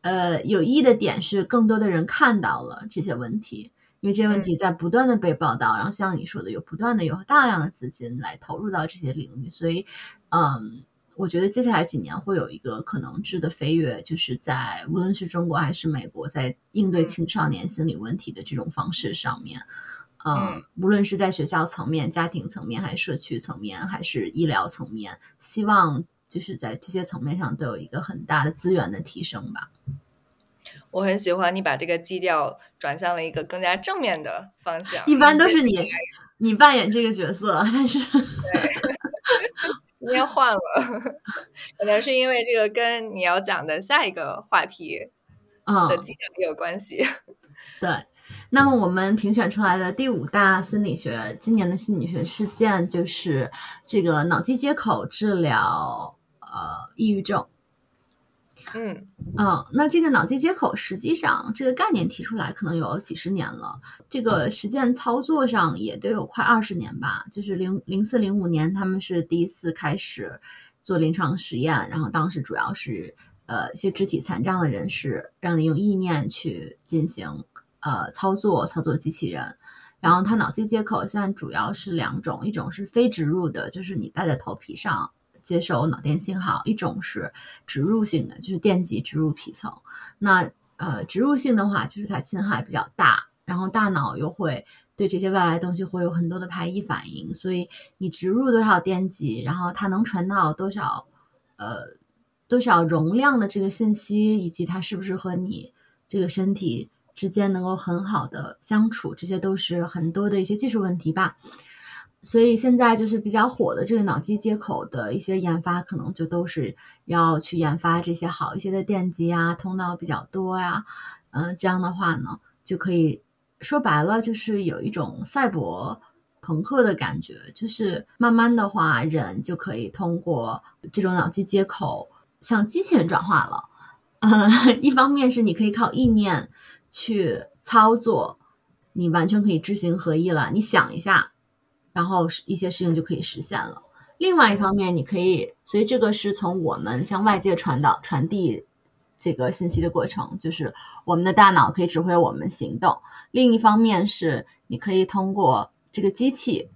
呃，有意义的点是，更多的人看到了这些问题，因为这些问题在不断的被报道，然后像你说的，有不断的有大量的资金来投入到这些领域，所以，嗯。我觉得接下来几年会有一个可能质的飞跃，就是在无论是中国还是美国，在应对青少年心理问题的这种方式上面，嗯，无论是在学校层面、家庭层面，还是社区层面，还是医疗层面，希望就是在这些层面上都有一个很大的资源的提升吧。
我很喜欢你把这个基调转向了一个更加正面的方向。
一般都是你你扮演这个角色，但是。
今天换了，<laughs> 可能是因为这个跟你要讲的下一个话题的技能有关系。<laughs>
对，那么我们评选出来的第五大心理学今年的心理学事件就是这个脑机接口治疗呃抑郁症。
嗯
嗯，那这个脑机接口实际上这个概念提出来可能有几十年了，这个实践操作上也都有快二十年吧。就是零零四零五年他们是第一次开始做临床实验，然后当时主要是呃一些肢体残障的人士，让你用意念去进行呃操作，操作机器人。然后它脑机接口现在主要是两种，一种是非植入的，就是你戴在头皮上。接受脑电信号，一种是植入性的，就是电极植入皮层。那呃，植入性的话，就是它侵害比较大，然后大脑又会对这些外来东西会有很多的排异反应。所以你植入多少电极，然后它能传到多少呃多少容量的这个信息，以及它是不是和你这个身体之间能够很好的相处，这些都是很多的一些技术问题吧。所以现在就是比较火的这个脑机接口的一些研发，可能就都是要去研发这些好一些的电极啊，通道比较多呀，嗯，这样的话呢，就可以说白了，就是有一种赛博朋克的感觉，就是慢慢的话，人就可以通过这种脑机接口向机器人转化了。嗯，一方面是你可以靠意念去操作，你完全可以知行合一了。你想一下。然后一些事情就可以实现了。另外一方面，你可以，所以这个是从我们向外界传导、传递这个信息的过程，就是我们的大脑可以指挥我们行动。另一方面是，你可以通过这个机器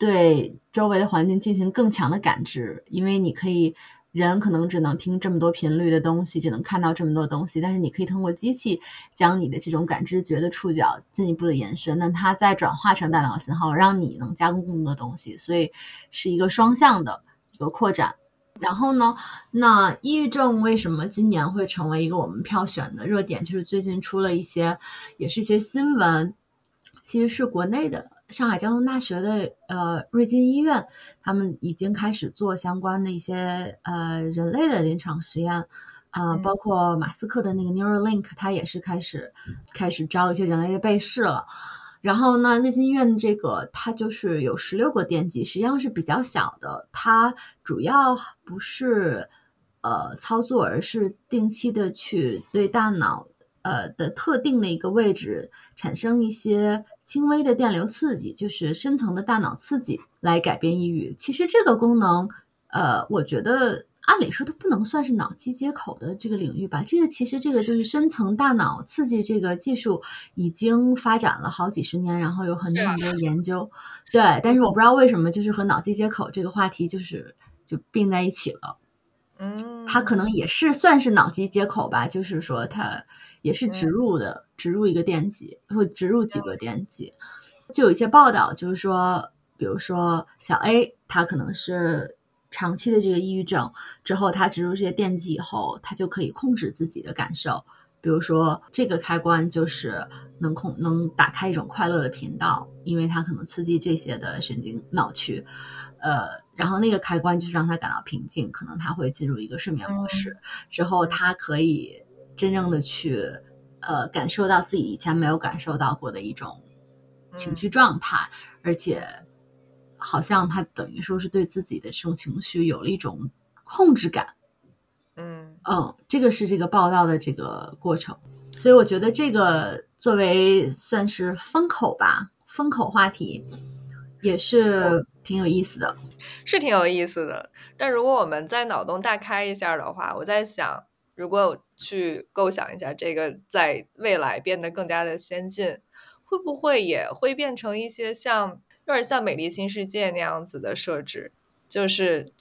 对周围的环境进行更强的感知，因为你可以。人可能只能听这么多频率的东西，只能看到这么多东西，但是你可以通过机器将你的这种感知觉的触角进一步的延伸，那它再转化成大脑信号，让你能加工更多的东西，所以是一个双向的一个扩展。然后呢，那抑郁症为什么今年会成为一个我们票选的热点？就是最近出了一些，也是一些新闻，其实是国内的上海交通大学的呃瑞金医院，他们已经开始做相关的一些呃人类的临床实验，呃，包括马斯克的那个 Neuralink，它也是开始开始招一些人类的被试了。然后呢，瑞金医院这个它就是有十六个电极，实际上是比较小的。它主要不是呃操作，而是定期的去对大脑呃的特定的一个位置产生一些轻微的电流刺激，就是深层的大脑刺激来改变抑郁。其实这个功能，呃，我觉得。按理说，它不能算是脑机接口的这个领域吧？这个其实，这个就是深层大脑刺激这个技术已经发展了好几十年，然后有很多很多研究。对，但是我不知道为什么，就是和脑机接口这个话题就是就并在一起了。
嗯，
它可能也是算是脑机接口吧，就是说它也是植入的，植入一个电极或植入几个电极。就有一些报道，就是说，比如说小 A，他可能是。长期的这个抑郁症之后，他植入这些电极以后，他就可以控制自己的感受。比如说，这个开关就是能控能打开一种快乐的频道，因为它可能刺激这些的神经脑区。呃，然后那个开关就是让他感到平静，可能他会进入一个睡眠模式。之后，他可以真正的去呃感受到自己以前没有感受到过的一种情绪状态，而且。好像他等于说是对自己的这种情绪有了一种控制感，
嗯
嗯，这个是这个报道的这个过程，所以我觉得这个作为算是风口吧，风口话题也是挺有意思的，
是挺有意思的。但如果我们在脑洞大开一下的话，我在想，如果去构想一下这个在未来变得更加的先进，会不会也会变成一些像。有点像《美丽新世界》那样子的设置，就是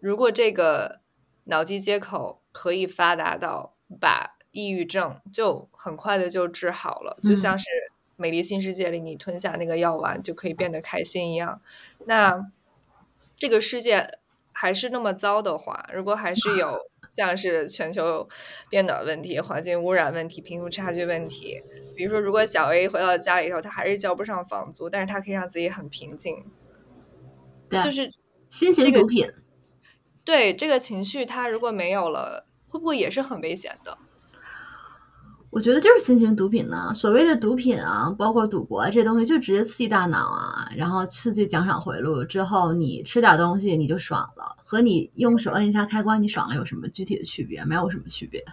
如果这个脑机接口可以发达到把抑郁症就很快的就治好了，就像是《美丽新世界》里你吞下那个药丸就可以变得开心一样，那这个世界还是那么糟的话，如果还是有像是全球变暖问题、环境污染问题、贫富差距问题。比如说，如果小 A 回到家里以后，他还是交不上房租，但是他可以让自己很平静，
对，
就是
新型毒品。
对这个情绪，他如果没有了，会不会也是很危险的？
我觉得就是新型毒品呢。所谓的毒品啊，包括赌博这东西，就直接刺激大脑啊，然后刺激奖赏回路之后，你吃点东西你就爽了，和你用手摁一下开关你爽了有什么具体的区别？没有什么区别。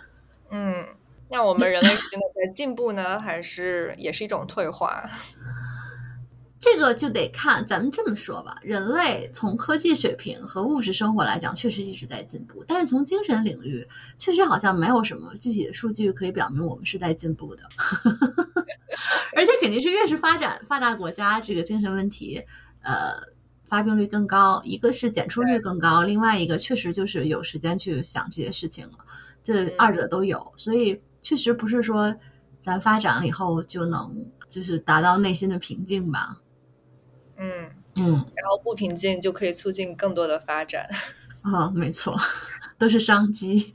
嗯。那我们人类真的在进步呢，还是也是一种退化？
这个就得看。咱们这么说吧，人类从科技水平和物质生活来讲，确实一直在进步。但是从精神领域，确实好像没有什么具体的数据可以表明我们是在进步的。<laughs> 而且肯定是越是发展发达国家，这个精神问题，呃，发病率更高。一个是检出率更高，另外一个确实就是有时间去想这些事情了。这二者都有，所以。确实不是说咱发展了以后就能就是达到内心的平静吧？
嗯
嗯，
然后不平静就可以促进更多的发展
啊，没错，都是商机。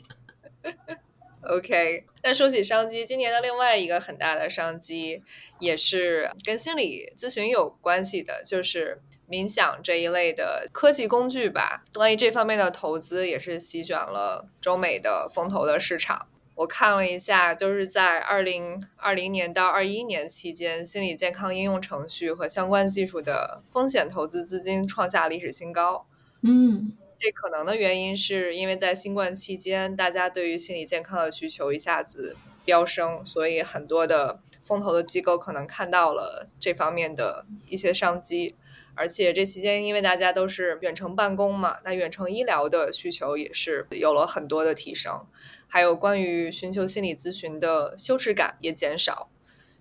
OK，那说起商机，今年的另外一个很大的商机也是跟心理咨询有关系的，就是冥想这一类的科技工具吧。关于这方面的投资也是席卷了中美的风投的市场。我看了一下，就是在二零二零年到二一年期间，心理健康应用程序和相关技术的风险投资资金创下历史新高。
嗯，
这可能的原因是因为在新冠期间，大家对于心理健康的需求一下子飙升，所以很多的风投的机构可能看到了这方面的一些商机。而且这期间，因为大家都是远程办公嘛，那远程医疗的需求也是有了很多的提升。还有关于寻求心理咨询的羞耻感也减少，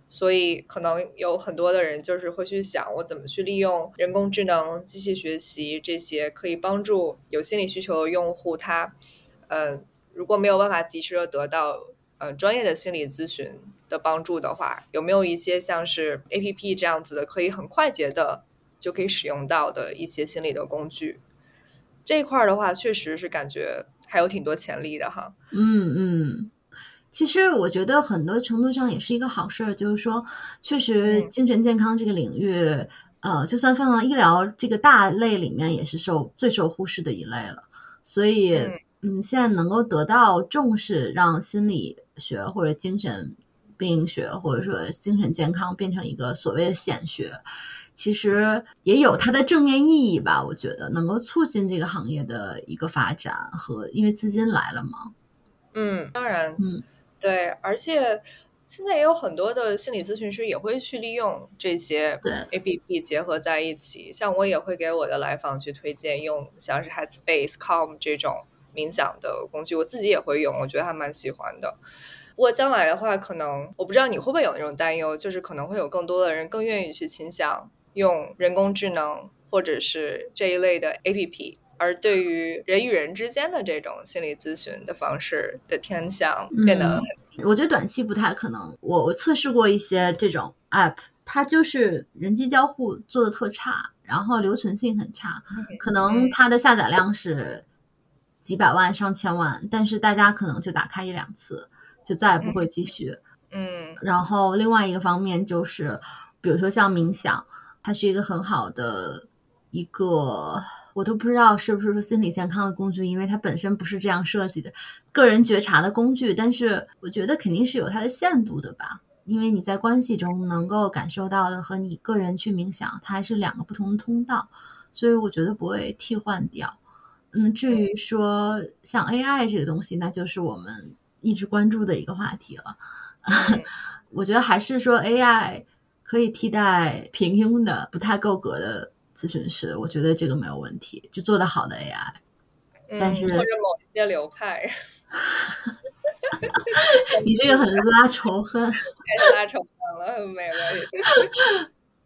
所以可能有很多的人就是会去想，我怎么去利用人工智能、机器学习这些可以帮助有心理需求的用户，他，嗯，如果没有办法及时的得到呃专业的心理咨询的帮助的话，有没有一些像是 A P P 这样子的，可以很快捷的就可以使用到的一些心理的工具？这一块的话，确实是感觉还有挺多潜力的哈。
嗯嗯，其实我觉得很多程度上也是一个好事儿，就是说，确实精神健康这个领域，呃，就算放到医疗这个大类里面，也是受最受忽视的一类了。所以，嗯，现在能够得到重视，让心理学或者精神病学或者说精神健康变成一个所谓的显学。其实也有它的正面意义吧，我觉得能够促进这个行业的一个发展和因为资金来了嘛。
嗯，当然，
嗯，
对，而且现在也有很多的心理咨询师也会去利用这些 A P P 结合在一起，像我也会给我的来访去推荐用像是 Headspace、Calm 这种冥想的工具，我自己也会用，我觉得还蛮喜欢的。不过将来的话，可能我不知道你会不会有那种担忧，就是可能会有更多的人更愿意去倾向。用人工智能或者是这一类的 APP，而对于人与人之间的这种心理咨询的方式的偏向变得。
我觉得短期不太可能。我我测试过一些这种 App，它就是人机交互做的特差，然后留存性很差，可能它的下载量是几百万上千万，但是大家可能就打开一两次，就再也不会继续。
嗯。
然后另外一个方面就是，比如说像冥想。它是一个很好的一个，我都不知道是不是说心理健康的工具，因为它本身不是这样设计的，个人觉察的工具。但是我觉得肯定是有它的限度的吧，因为你在关系中能够感受到的和你个人去冥想，它还是两个不同的通道，所以我觉得不会替换掉。嗯，至于说像 AI 这个东西，那就是我们一直关注的一个话题了。<laughs> 我觉得还是说 AI。可以替代平庸的、不太够格的咨询师，我觉得这个没有问题，就做得好的 AI。但是
或者某一些流派，<laughs>
你这个很拉仇恨，<laughs>
太拉仇恨了，很美了。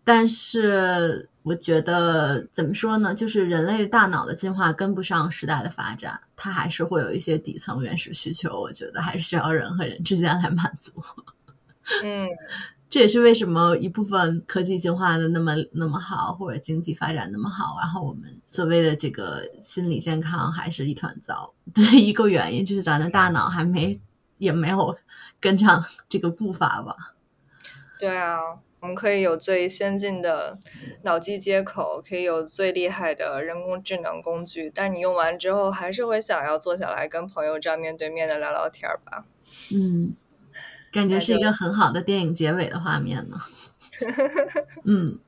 但是我觉得怎么说呢？就是人类大脑的进化跟不上时代的发展，它还是会有一些底层原始需求，我觉得还是需要人和人之间来满足。<laughs>
嗯。
这也是为什么一部分科技进化的那么那么好，或者经济发展那么好，然后我们所谓的这个心理健康还是一团糟 <laughs> 的一个原因，就是咱的大脑还没也没有跟上这个步伐吧。
对啊，我们可以有最先进的脑机接口，可以有最厉害的人工智能工具，但是你用完之后，还是会想要坐下来跟朋友这样面对面的聊聊天儿吧。
嗯。感觉是一个很好的电影结尾的画面呢。<laughs> 嗯，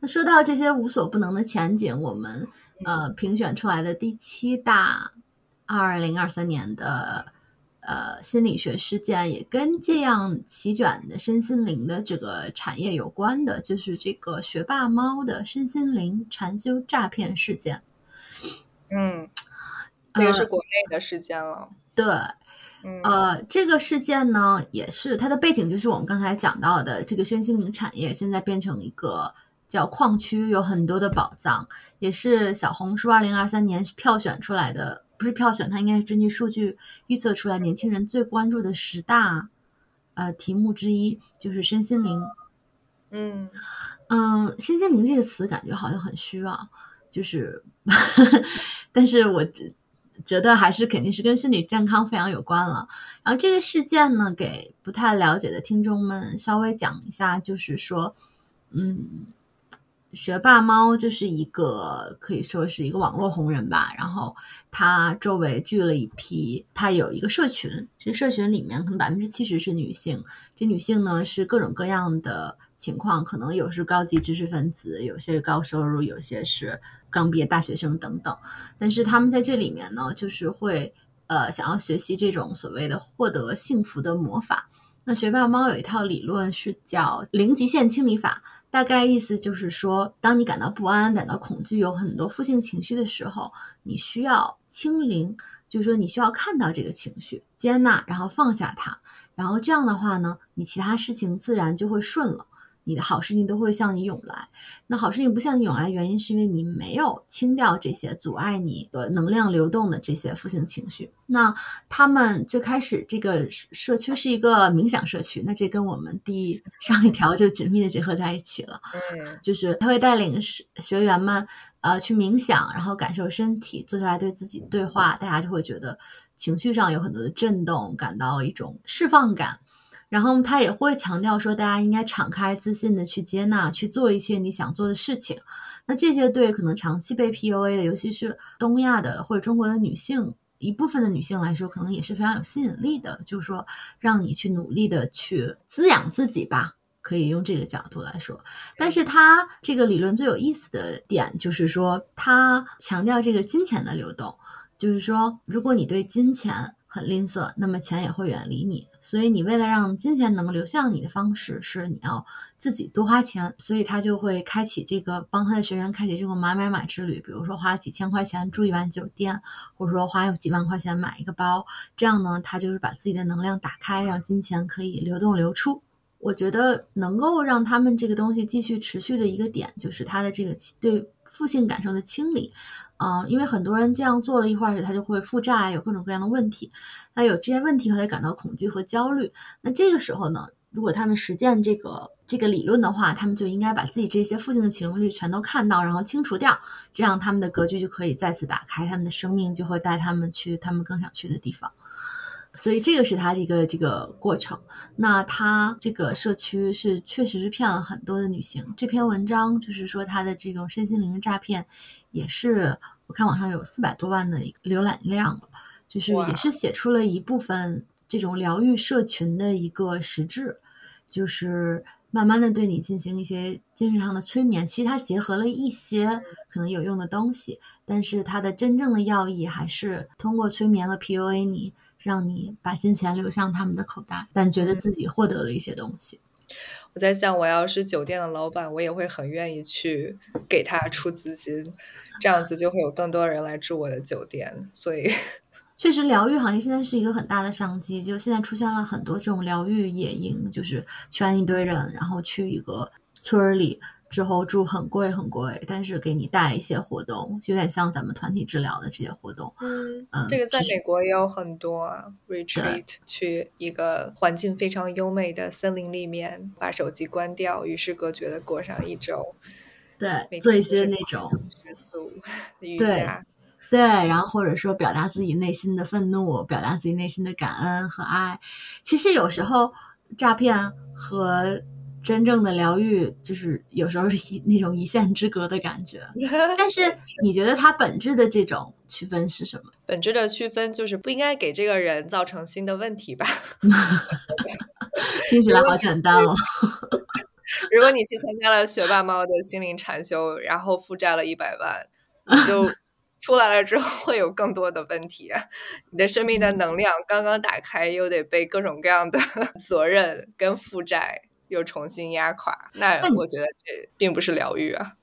那说到这些无所不能的前景，我们呃评选出来的第七大二零二三年的呃心理学事件，也跟这样席卷的身心灵的这个产业有关的，就是这个学霸猫的身心灵禅修诈骗事件。
嗯，这个是国内的事件了。
对。呃，这个事件呢，也是它的背景，就是我们刚才讲到的，这个身心灵产业现在变成一个叫矿区，有很多的宝藏，也是小红书二零二三年票选出来的，不是票选，它应该是根据数据预测出来年轻人最关注的十大呃题目之一，就是身心灵。
嗯
嗯，身心灵这个词感觉好像很虚啊，就是，<laughs> 但是我。觉得还是肯定是跟心理健康非常有关了。然后这个事件呢，给不太了解的听众们稍微讲一下，就是说，嗯，学霸猫就是一个可以说是一个网络红人吧。然后他周围聚了一批，他有一个社群，这社群里面可能百分之七十是女性。这女性呢是各种各样的情况，可能有是高级知识分子，有些是高收入，有些是。刚毕业大学生等等，但是他们在这里面呢，就是会呃想要学习这种所谓的获得幸福的魔法。那学霸猫有一套理论是叫零极限清理法，大概意思就是说，当你感到不安、感到恐惧、有很多负性情绪的时候，你需要清零，就是说你需要看到这个情绪，接纳，然后放下它，然后这样的话呢，你其他事情自然就会顺了。你的好事情都会向你涌来。那好事情不向你涌来，原因是因为你没有清掉这些阻碍你的能量流动的这些负性情绪。那他们最开始这个社区是一个冥想社区，那这跟我们第上一条就紧密的结合在一起了。
嗯，
就是他会带领学员们呃去冥想，然后感受身体，坐下来对自己对话，大家就会觉得情绪上有很多的震动，感到一种释放感。然后他也会强调说，大家应该敞开、自信的去接纳、去做一些你想做的事情。那这些对可能长期被 PUA 的，尤其是东亚的或者中国的女性一部分的女性来说，可能也是非常有吸引力的。就是说，让你去努力的去滋养自己吧，可以用这个角度来说。但是他这个理论最有意思的点就是说，他强调这个金钱的流动，就是说，如果你对金钱。很吝啬，那么钱也会远离你。所以你为了让金钱能流向你的方式是你要自己多花钱。所以他就会开启这个帮他的学员开启这个买买买之旅，比如说花几千块钱住一晚酒店，或者说花几万块钱买一个包。这样呢，他就是把自己的能量打开，让金钱可以流动流出。我觉得能够让他们这个东西继续持续的一个点，就是他的这个对负性感受的清理。啊，因为很多人这样做了一会儿，他就会负债，有各种各样的问题。那有这些问题，他就感到恐惧和焦虑。那这个时候呢，如果他们实践这个这个理论的话，他们就应该把自己这些负性的情绪全都看到，然后清除掉，这样他们的格局就可以再次打开，他们的生命就会带他们去他们更想去的地方。所以这个是他一个这个过程。那他这个社区是确实是骗了很多的女性。这篇文章就是说他的这种身心灵的诈骗。也是，我看网上有四百多万的一个浏览量了，就是也是写出了一部分这种疗愈社群的一个实质，就是慢慢的对你进行一些精神上的催眠。其实它结合了一些可能有用的东西，但是它的真正的要义还是通过催眠和 PUA 你，让你把金钱流向他们的口袋，但觉得自己获得了一些东西。
我在想，我要是酒店的老板，我也会很愿意去给他出资金。这样子就会有更多人来住我的酒店，所以 <laughs>
确实疗愈行业现在是一个很大的商机。就现在出现了很多这种疗愈野营，就是圈一堆人，然后去一个村儿里之后住很贵很贵，但是给你带一些活动，有点像咱们团体治疗的这些活动。
嗯嗯，这个在美国也有很多 retreat，去一个环境非常优美的森林里面，把手机关掉，与世隔绝的过上一周。
对，做一些那种对对，然后或者说表达自己内心的愤怒，表达自己内心的感恩和爱。其实有时候诈骗和真正的疗愈，就是有时候是一那种一线之隔的感觉。<laughs> 但是你觉得它本质的这种区分是什么？
本质的区分就是不应该给这个人造成新的问题吧？<laughs>
听起来好简单哦。<laughs>
如果你去参加了学霸猫的心灵禅修，然后负债了一百万，你就出来了之后会有更多的问题。你的生命的能量刚刚打开，又得被各种各样的责任跟负债又重新压垮。那我觉得这并不是疗愈啊。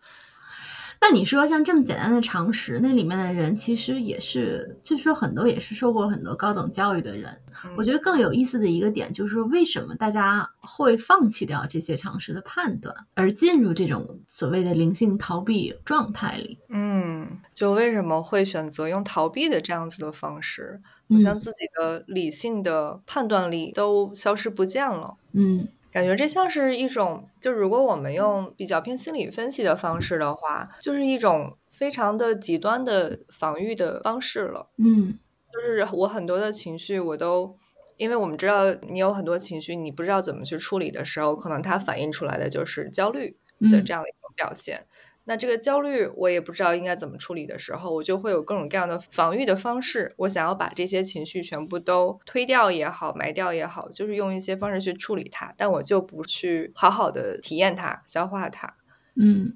那你说像这么简单的常识，那里面的人其实也是，就是说很多也是受过很多高等教育的人。我觉得更有意思的一个点就是说，为什么大家会放弃掉这些常识的判断，而进入这种所谓的灵性逃避状态里？
嗯，就为什么会选择用逃避的这样子的方式，好像自己的理性的判断力都消失不见了。
嗯。
感觉这像是一种，就如果我们用比较偏心理分析的方式的话，就是一种非常的极端的防御的方式了。
嗯，
就是我很多的情绪，我都因为我们知道你有很多情绪，你不知道怎么去处理的时候，可能它反映出来的就是焦虑的这样的一种表现。那这个焦虑，我也不知道应该怎么处理的时候，我就会有各种各样的防御的方式。我想要把这些情绪全部都推掉也好，埋掉也好，就是用一些方式去处理它。但我就不去好好的体验它、消化它。
嗯，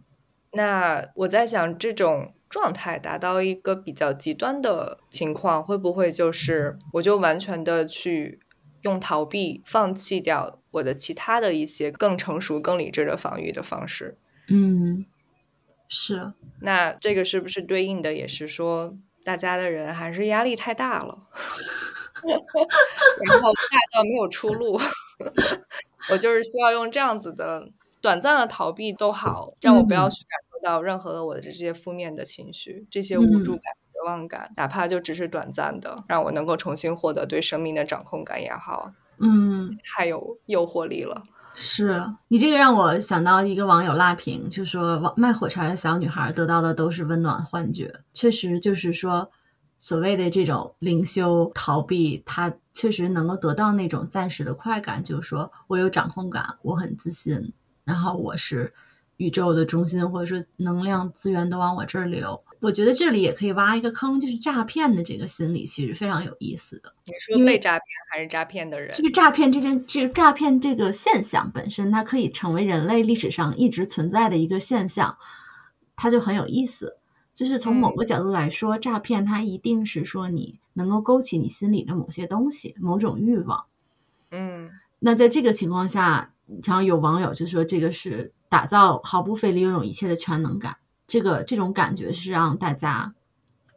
那我在想，这种状态达到一个比较极端的情况，会不会就是我就完全的去用逃避，放弃掉我的其他的一些更成熟、更理智的防御的方式？
嗯。是，
那这个是不是对应的也是说，大家的人还是压力太大了，<laughs> 然后大到没有出路？<laughs> 我就是需要用这样子的短暂的逃避都好，让我不要去感受到任何的我的这些负面的情绪，这些无助感、绝望感，哪怕就只是短暂的，让我能够重新获得对生命的掌控感也好，
嗯，
太有诱惑力了。
是你这个让我想到一个网友辣评，就说卖火柴的小女孩得到的都是温暖幻觉，确实就是说。所谓的这种灵修逃避，他确实能够得到那种暂时的快感，就是说我有掌控感，我很自信，然后我是宇宙的中心，或者说能量资源都往我这儿流。我觉得这里也可以挖一个坑，就是诈骗的这个心理其实非常有意思的。
你说被诈骗还是诈骗的人？
就是诈骗这件，这诈骗这个现象本身，它可以成为人类历史上一直存在的一个现象，它就很有意思。就是从某个角度来说，诈骗它一定是说你能够勾起你心里的某些东西，某种欲望。
嗯，
那在这个情况下，像有网友就说这个是打造毫不费力拥有一切的全能感，这个这种感觉是让大家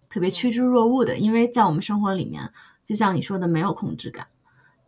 特别趋之若鹜的，因为在我们生活里面，就像你说的没有控制感，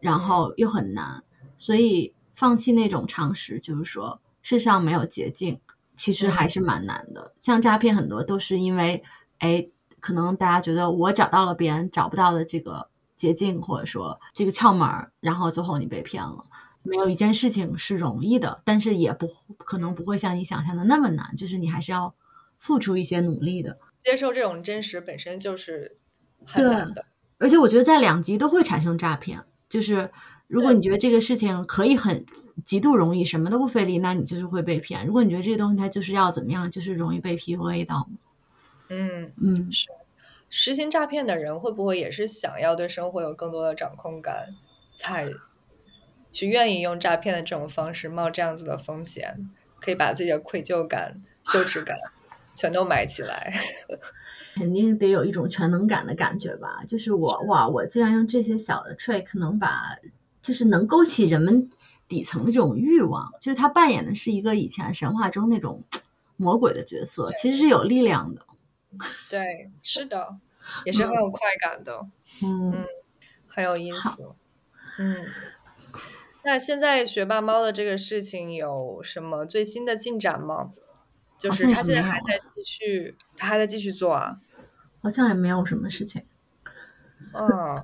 然后又很难，所以放弃那种常识，就是说世上没有捷径。其实还是蛮难的，像诈骗很多都是因为，哎，可能大家觉得我找到了别人找不到的这个捷径，或者说这个窍门儿，然后最后你被骗了。没有一件事情是容易的，但是也不可能不会像你想象的那么难，就是你还是要付出一些努力的。
接受这种真实本身就是很难的，
而且我觉得在两极都会产生诈骗，就是如果你觉得这个事情可以很。极度容易，什么都不费力，那你就是会被骗。如果你觉得这个东西它就是要怎么样，就是容易被 PUA 到。
嗯
嗯，
是实行诈骗的人会不会也是想要对生活有更多的掌控感，才去愿意用诈骗的这种方式冒这样子的风险，可以把自己的愧疚感、羞耻感全都买起来？<laughs>
肯定得有一种全能感的感觉吧？就是我哇，我竟然用这些小的 trick 能把，就是能勾起人们。底层的这种欲望，就是他扮演的是一个以前神话中那种 <tsk> 魔鬼的角色，其实是有力量的。<laughs>
对，是的，也是很有快感的。嗯，很有意思。嗯，那现在学霸猫的这个事情有什么最新的进展吗？就是他现在还在继续，他还在继续做啊？
好像也没有什么事情。
嗯。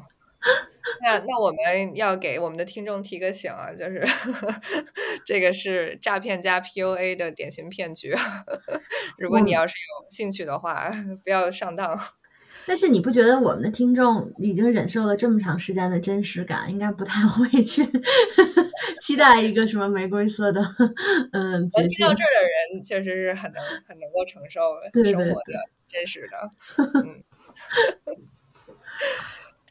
那那我们要给我们的听众提个醒啊，就是 <laughs> 这个是诈骗加 PUA 的典型骗局。<laughs> 如果你要是有兴趣的话，不要上当。
但是你不觉得我们的听众已经忍受了这么长时间的真实感，应该不太会去 <laughs> 期待一个什么玫瑰色的？嗯，
听到这儿的人确实是很能很能够承受生活的真实的。嗯。<laughs>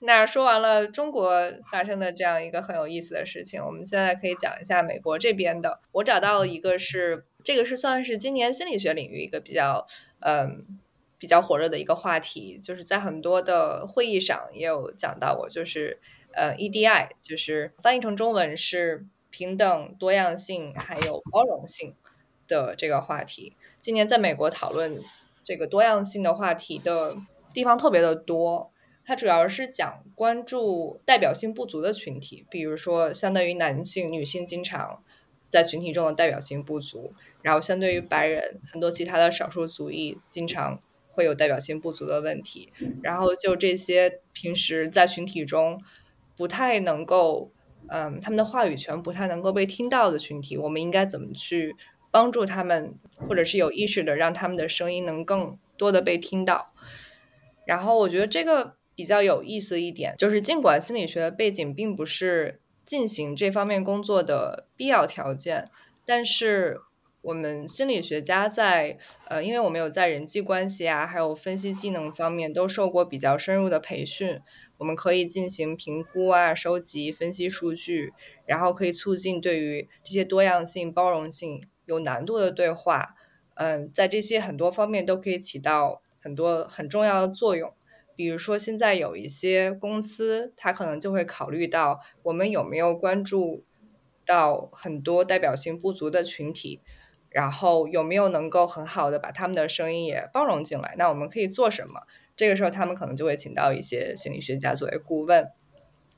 那说完了中国发生的这样一个很有意思的事情，我们现在可以讲一下美国这边的。我找到了一个是这个是算是今年心理学领域一个比较嗯比较火热的一个话题，就是在很多的会议上也有讲到过，就是呃 EDI，就是翻译成中文是平等、多样性还有包容性的这个话题。今年在美国讨论这个多样性的话题的地方特别的多。它主要是讲关注代表性不足的群体，比如说相对于男性、女性经常在群体中的代表性不足，然后相对于白人，很多其他的少数族裔经常会有代表性不足的问题。然后就这些平时在群体中不太能够，嗯，他们的话语权不太能够被听到的群体，我们应该怎么去帮助他们，或者是有意识的让他们的声音能更多的被听到？然后我觉得这个。比较有意思一点，就是尽管心理学的背景并不是进行这方面工作的必要条件，但是我们心理学家在呃，因为我们有在人际关系啊，还有分析技能方面都受过比较深入的培训，我们可以进行评估啊，收集分析数据，然后可以促进对于这些多样性、包容性有难度的对话，嗯，在这些很多方面都可以起到很多很重要的作用。比如说，现在有一些公司，它可能就会考虑到我们有没有关注到很多代表性不足的群体，然后有没有能够很好的把他们的声音也包容进来。那我们可以做什么？这个时候，他们可能就会请到一些心理学家作为顾问。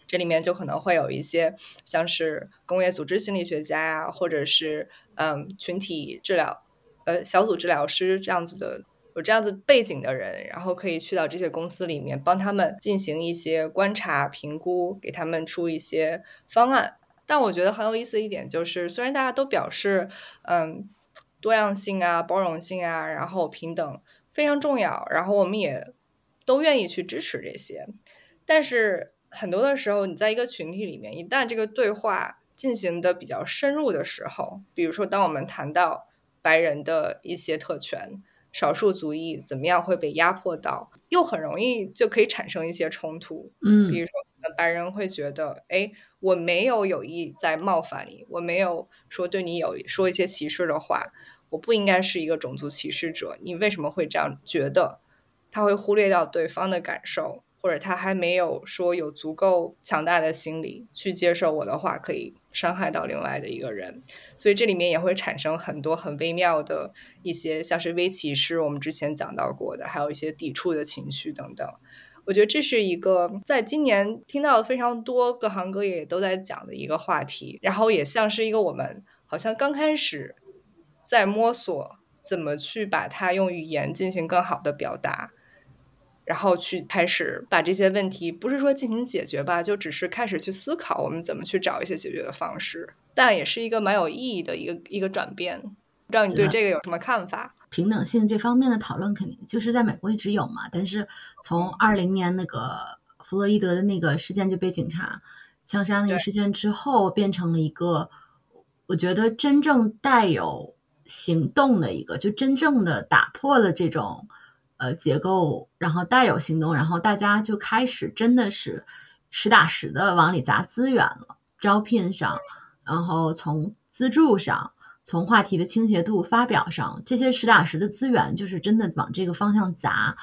这里面就可能会有一些像是工业组织心理学家呀，或者是嗯群体治疗呃小组治疗师这样子的有这样子背景的人，然后可以去到这些公司里面帮他们进行一些观察评估，给他们出一些方案。但我觉得很有意思的一点就是，虽然大家都表示嗯多样性啊、包容性啊，然后平等非常重要，然后我们也都愿意去支持这些，但是。很多的时候，你在一个群体里面，一旦这个对话进行的比较深入的时候，比如说，当我们谈到白人的一些特权、少数族裔怎么样会被压迫到，又很容易就可以产生一些冲突。
嗯，
比如说，白人会觉得，哎，我没有有意在冒犯你，我没有说对你有说一些歧视的话，我不应该是一个种族歧视者，你为什么会这样觉得？他会忽略掉对方的感受。或者他还没有说有足够强大的心理去接受我的话，可以伤害到另外的一个人，所以这里面也会产生很多很微妙的一些，像是微歧视，我们之前讲到过的，还有一些抵触的情绪等等。我觉得这是一个在今年听到的非常多，各行各业都在讲的一个话题，然后也像是一个我们好像刚开始在摸索怎么去把它用语言进行更好的表达。然后去开始把这些问题，不是说进行解决吧，就只是开始去思考我们怎么去找一些解决的方式，但也是一个蛮有意义的一个一个转变。不知道你对这个有什么看法？
平等性这方面的讨论肯定就是在美国一直有嘛，但是从二零年那个弗洛伊德的那个事件就被警察枪杀那个事件之后，变成了一个我觉得真正带有行动的一个，就真正的打破了这种。呃，结构，然后带有行动，然后大家就开始真的是实打实的往里砸资源了。招聘上，然后从资助上，从话题的倾斜度、发表上，这些实打实的资源，就是真的往这个方向砸。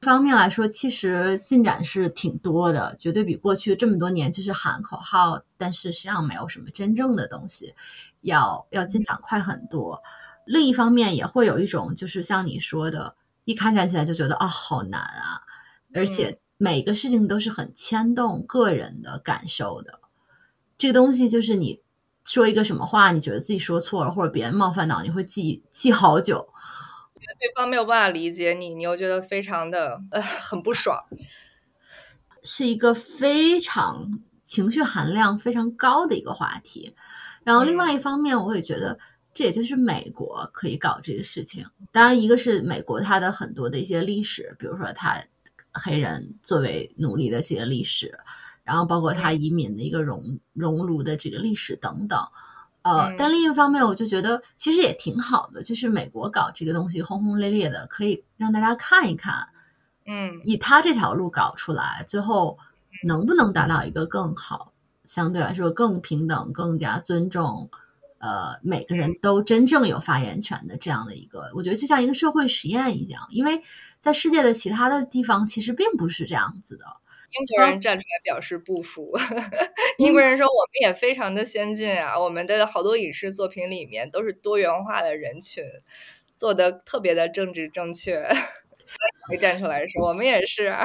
方面来说，其实进展是挺多的，绝对比过去这么多年就是喊口号，但是实际上没有什么真正的东西，要要进展快很多。另一方面，也会有一种就是像你说的。一开展起来就觉得啊，好难啊！而且每个事情都是很牵动个人的感受的。这个东西就是你说一个什么话，你觉得自己说错了，或者别人冒犯到你，会记记好久。
觉得对方没有办法理解你，你又觉得非常的呃很不爽，
是一个非常情绪含量非常高的一个话题。然后另外一方面，我也觉得。这也就是美国可以搞这个事情。当然，一个是美国它的很多的一些历史，比如说它黑人作为奴隶的这些历史，然后包括它移民的一个熔熔炉的这个历史等等。呃，但另一方面，我就觉得其实也挺好的，就是美国搞这个东西轰轰烈烈的，可以让大家看一看，
嗯，
以他这条路搞出来，最后能不能达到一个更好，相对来说更平等、更加尊重。呃，每个人都真正有发言权的这样的一个，我觉得就像一个社会实验一样，因为在世界的其他的地方其实并不是这样子的。
英国人站出来表示不服，<laughs> 英国人说我们也非常的先进啊，我们的好多影视作品里面都是多元化的人群，做的特别的政治正确。<laughs> 会站出来说我们也是啊，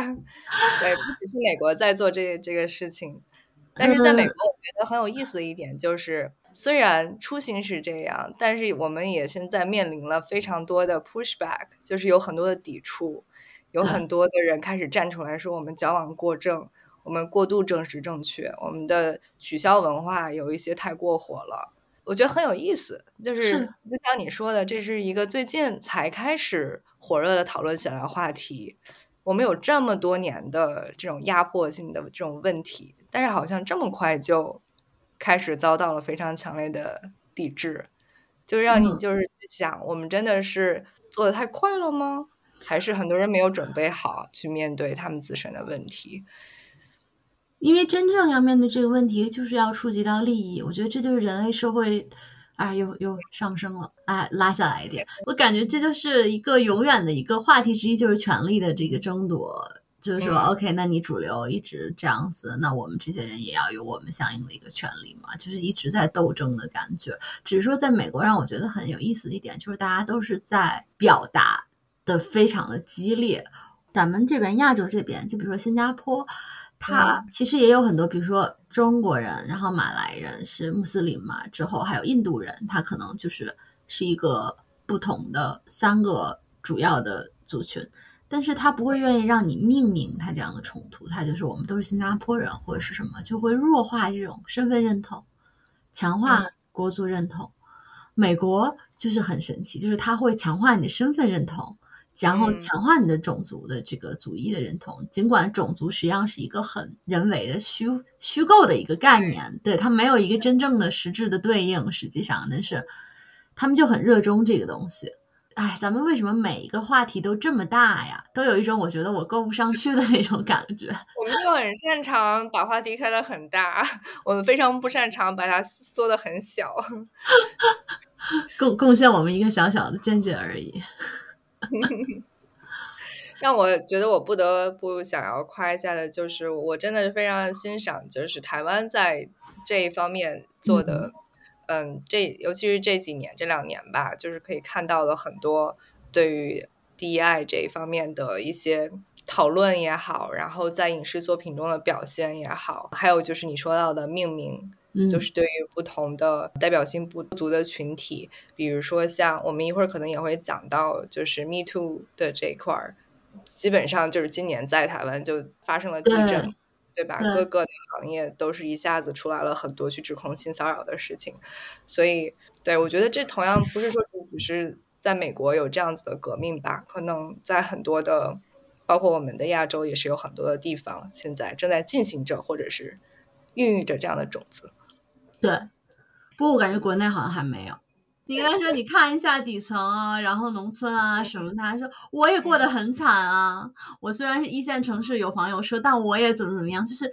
对，不只是美国在做这这个事情，但是在美国我觉得很有意思的一点就是。虽然初心是这样，但是我们也现在面临了非常多的 pushback，就是有很多的抵触，有很多的人开始站出来说我们矫枉过正，我们过度政治正确，我们的取消文化有一些太过火了。我觉得很有意思，就是就像你说的，这是一个最近才开始火热的讨论起来的话题。我们有这么多年的这种压迫性的这种问题，但是好像这么快就。开始遭到了非常强烈的抵制，就让你就是想，我们真的是做的太快了吗？还是很多人没有准备好去面对他们自身的问题？
因为真正要面对这个问题，就是要触及到利益。我觉得这就是人类社会，哎，又又上升了，哎，拉下来一点。我感觉这就是一个永远的一个话题之一，就是权力的这个争夺。就是说，OK，那你主流一直这样子，那我们这些人也要有我们相应的一个权利嘛？就是一直在斗争的感觉。只是说，在美国让我觉得很有意思的一点，就是大家都是在表达的非常的激烈。咱们这边亚洲这边，就比如说新加坡，它其实也有很多，比如说中国人，然后马来人是穆斯林嘛，之后还有印度人，他可能就是是一个不同的三个主要的族群，但是他不会愿意让你命名他这样的冲突，他就是我们都是新加坡人或者是什么，就会弱化这种身份认同，强化国族认同。美国就是很神奇，就是他会强化你的身份认同。然后强化你的种族的这个族裔的认同，尽管种族实际上是一个很人为的虚虚构的一个概念，对它没有一个真正的实质的对应，实际上，但是他们就很热衷这个东西。哎，咱们为什么每一个话题都这么大呀？都有一种我觉得我够不上去的那种感觉。<laughs>
我们就很擅长把话题开得很大，我们非常不擅长把它缩得很小，<laughs>
贡贡献我们一个小小的见解而已。<laughs>
让我觉得我不得不想要夸一下的，就是我真的是非常欣赏，就是台湾在这一方面做的，嗯，这尤其是这几年这两年吧，就是可以看到了很多对于 DI 这一方面的一些讨论也好，然后在影视作品中的表现也好，还有就是你说到的命名。就是对于不同的代表性不足的群体，比如说像我们一会儿可能也会讲到，就是 Me Too 的这一块儿，基本上就是今年在台湾就发生了地震，对吧？各个的行业都是一下子出来了很多去指控性骚扰的事情，所以对我觉得这同样不是说只是在美国有这样子的革命吧，可能在很多的，包括我们的亚洲也是有很多的地方现在正在进行着或者是孕育着这样的种子。
对，不过我感觉国内好像还没有。你刚才说你看一下底层啊，然后农村啊什么，他说我也过得很惨啊。我虽然是一线城市有房有车，但我也怎么怎么样，就是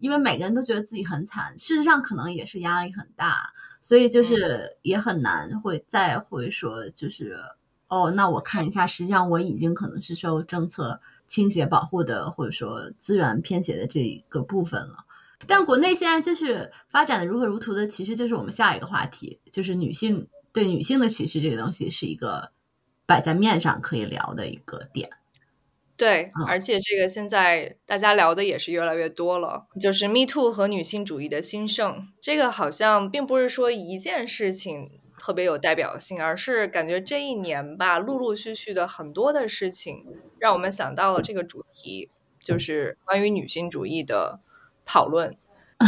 因为每个人都觉得自己很惨，事实上可能也是压力很大，所以就是也很难会再会说就是哦，那我看一下，实际上我已经可能是受政策倾斜保护的，或者说资源偏斜的这一个部分了。但国内现在就是发展的如火如荼的，其实就是我们下一个话题，就是女性对女性的歧视这个东西是一个摆在面上可以聊的一个点。
对，而且这个现在大家聊的也是越来越多了，就是 Me Too 和女性主义的兴盛。这个好像并不是说一件事情特别有代表性，而是感觉这一年吧，陆陆续续的很多的事情，让我们想到了这个主题，就是关于女性主义的。讨论 <laughs>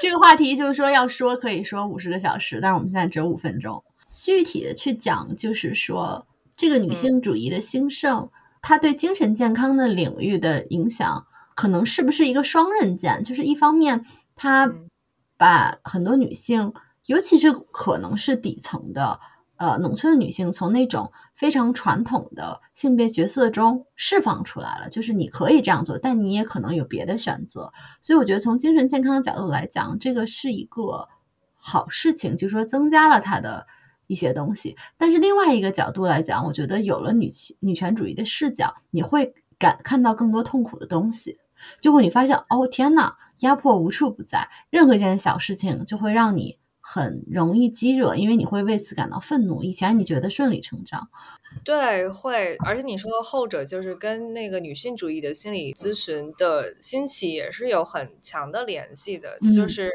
这个话题，就是说要说可以说五十个小时，但是我们现在只有五分钟。具体的去讲，就是说这个女性主义的兴盛，它对精神健康的领域的影响，可能是不是一个双刃剑？就是一方面，它把很多女性，尤其是可能是底层的呃农村的女性，从那种。非常传统的性别角色中释放出来了，就是你可以这样做，但你也可能有别的选择。所以我觉得从精神健康的角度来讲，这个是一个好事情，就是说增加了他的一些东西。但是另外一个角度来讲，我觉得有了女女权主义的视角，你会感看到更多痛苦的东西。就会你发现，哦天呐，压迫无处不在，任何一件小事情就会让你。很容易激惹，因为你会为此感到愤怒。以前你觉得顺理成章，
对，会。而且你说的后者，就是跟那个女性主义的心理咨询的兴起也是有很强的联系的。就是，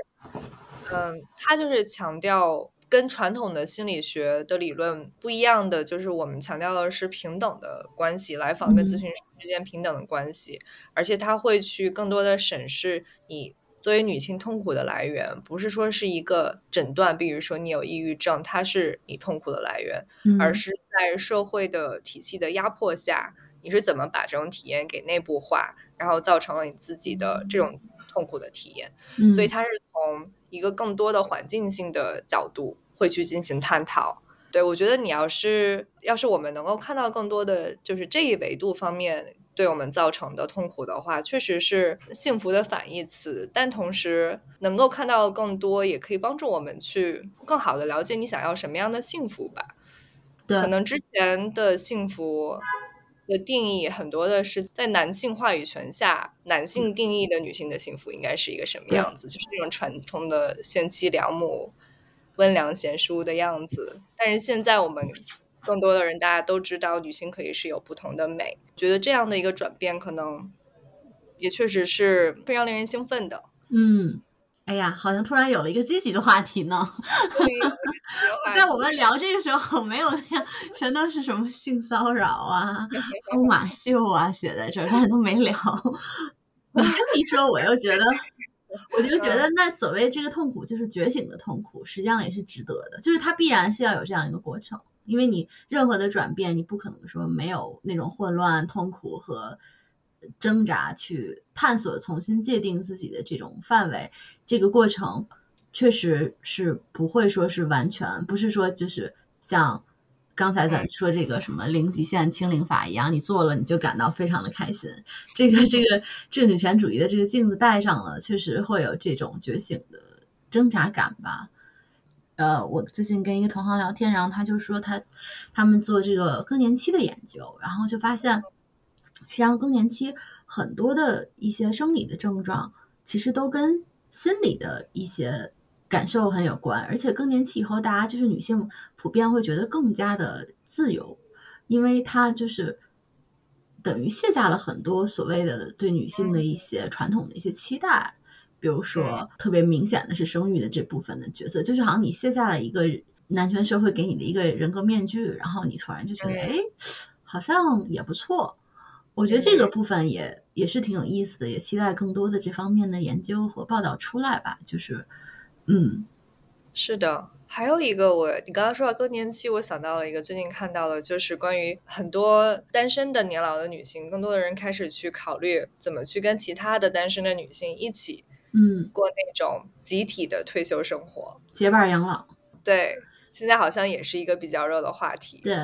嗯，他就是强调跟传统的心理学的理论不一样的，就是我们强调的是平等的关系，来访跟咨询师之间平等的关系，而且他会去更多的审视你。作为女性痛苦的来源，不是说是一个诊断，比如说你有抑郁症，它是你痛苦的来源，而是在社会的体系的压迫下，你是怎么把这种体验给内部化，然后造成了你自己的这种痛苦的体验。所以它是从一个更多的环境性的角度会去进行探讨。对我觉得你要是要是我们能够看到更多的就是这一维度方面。对我们造成的痛苦的话，确实是幸福的反义词。但同时，能够看到更多，也可以帮助我们去更好的了解你想要什么样的幸福吧。
对，
可能之前的幸福的定义很多的是在男性话语权下，男性定义的女性的幸福应该是一个什么样子，就是那种传统的贤妻良母、温良贤淑的样子。但是现在我们。更多的人，大家都知道女性可以是有不同的美，觉得这样的一个转变可能也确实是非常令人兴奋的。
嗯，哎呀，好像突然有了一个积极的话题呢。<laughs> 在我们聊这个时候，没有那样，全都是什么性骚扰啊、<laughs> 疯马秀啊写在这儿，但是都没聊。<laughs> 你这么一说，我又觉得，我就觉得那所谓这个痛苦，就是觉醒的痛苦，实际上也是值得的，就是它必然是要有这样一个过程，因为你任何的转变，你不可能说没有那种混乱、痛苦和挣扎去探索、重新界定自己的这种范围，这个过程。确实是不会说是完全，不是说就是像刚才咱说这个什么零极限清零法一样，你做了你就感到非常的开心。这个这个这个女权主义的这个镜子戴上了，确实会有这种觉醒的挣扎感吧。呃，我最近跟一个同行聊天，然后他就说他他们做这个更年期的研究，然后就发现，实际上更年期很多的一些生理的症状，其实都跟心理的一些。感受很有关，而且更年期以后，大家就是女性普遍会觉得更加的自由，因为她就是等于卸下了很多所谓的对女性的一些传统的一些期待，比如说特别明显的是生育的这部分的角色，就是好像你卸下了一个男权社会给你的一个人格面具，然后你突然就觉得，哎，好像也不错。我觉得这个部分也也是挺有意思的，也期待更多的这方面的研究和报道出来吧，就是。嗯，
是的，还有一个我，你刚刚说到更年期，我想到了一个最近看到的，就是关于很多单身的年老的女性，更多的人开始去考虑怎么去跟其他的单身的女性一起，
嗯，
过那种集体的退休生活，
结伴养老。
对，现在好像也是一个比较热的话题。
对，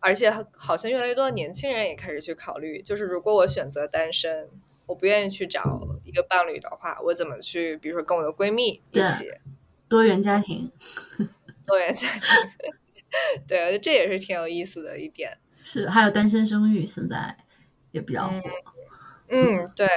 而且好像越来越多的年轻人也开始去考虑，就是如果我选择单身。我不愿意去找一个伴侣的话，我怎么去？比如说跟我的闺蜜一起，
多元家庭，<laughs>
多元家庭，<laughs> 对，这也是挺有意思的一点。
是，还有单身生育，现在也比较火。
嗯，对，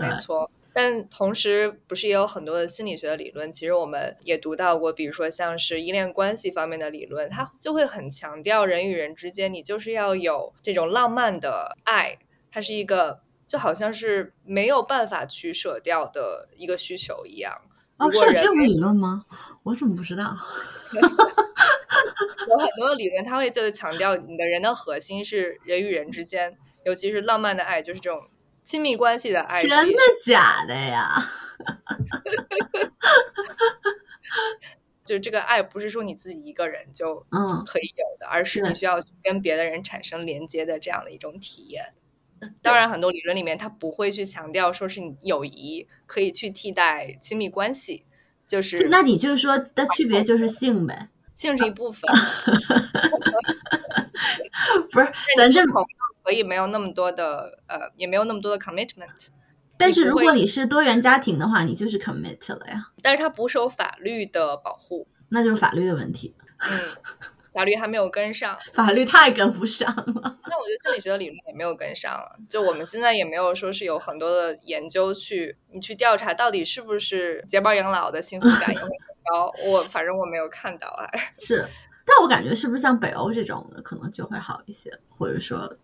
没错。但同时，不是也有很多的心理学的理论？其实我们也读到过，比如说像是依恋关系方面的理论，它就会很强调人与人之间，你就是要有这种浪漫的爱，它是一个。就好像是没有办法取舍掉的一个需求一样。
啊，是有这种理论吗？我怎么不知道？<laughs>
有很多的理论，它会就是强调你的人的核心是人与人之间，尤其是浪漫的爱，就是这种亲密关系的爱。
真的假的呀？
就这个爱不是说你自己一个人就
嗯
可以有的，而是你需要跟别的人产生连接的这样的一种体验。当然，很多理论里面他不会去强调说是你友谊可以去替代亲密关系，就是
那你就是说的区别就是性呗，
性是一部分，<laughs>
不是咱这
可以没有那么多的呃，也没有那么多的 commitment。
但是如果你是多元家庭的话，你就是 commit 了呀。
但是它不受法律的保护，
那就是法律的问题。
嗯。法律还没有跟上，<laughs>
法律太跟不上了。
那我觉得心理学的理论也没有跟上了。就我们现在也没有说是有很多的研究去你去调查到底是不是结伴养老的幸福感也会很高。我反正我没有看到啊。<laughs>
是，但我感觉是不是像北欧这种的可能就会好一些，或者说，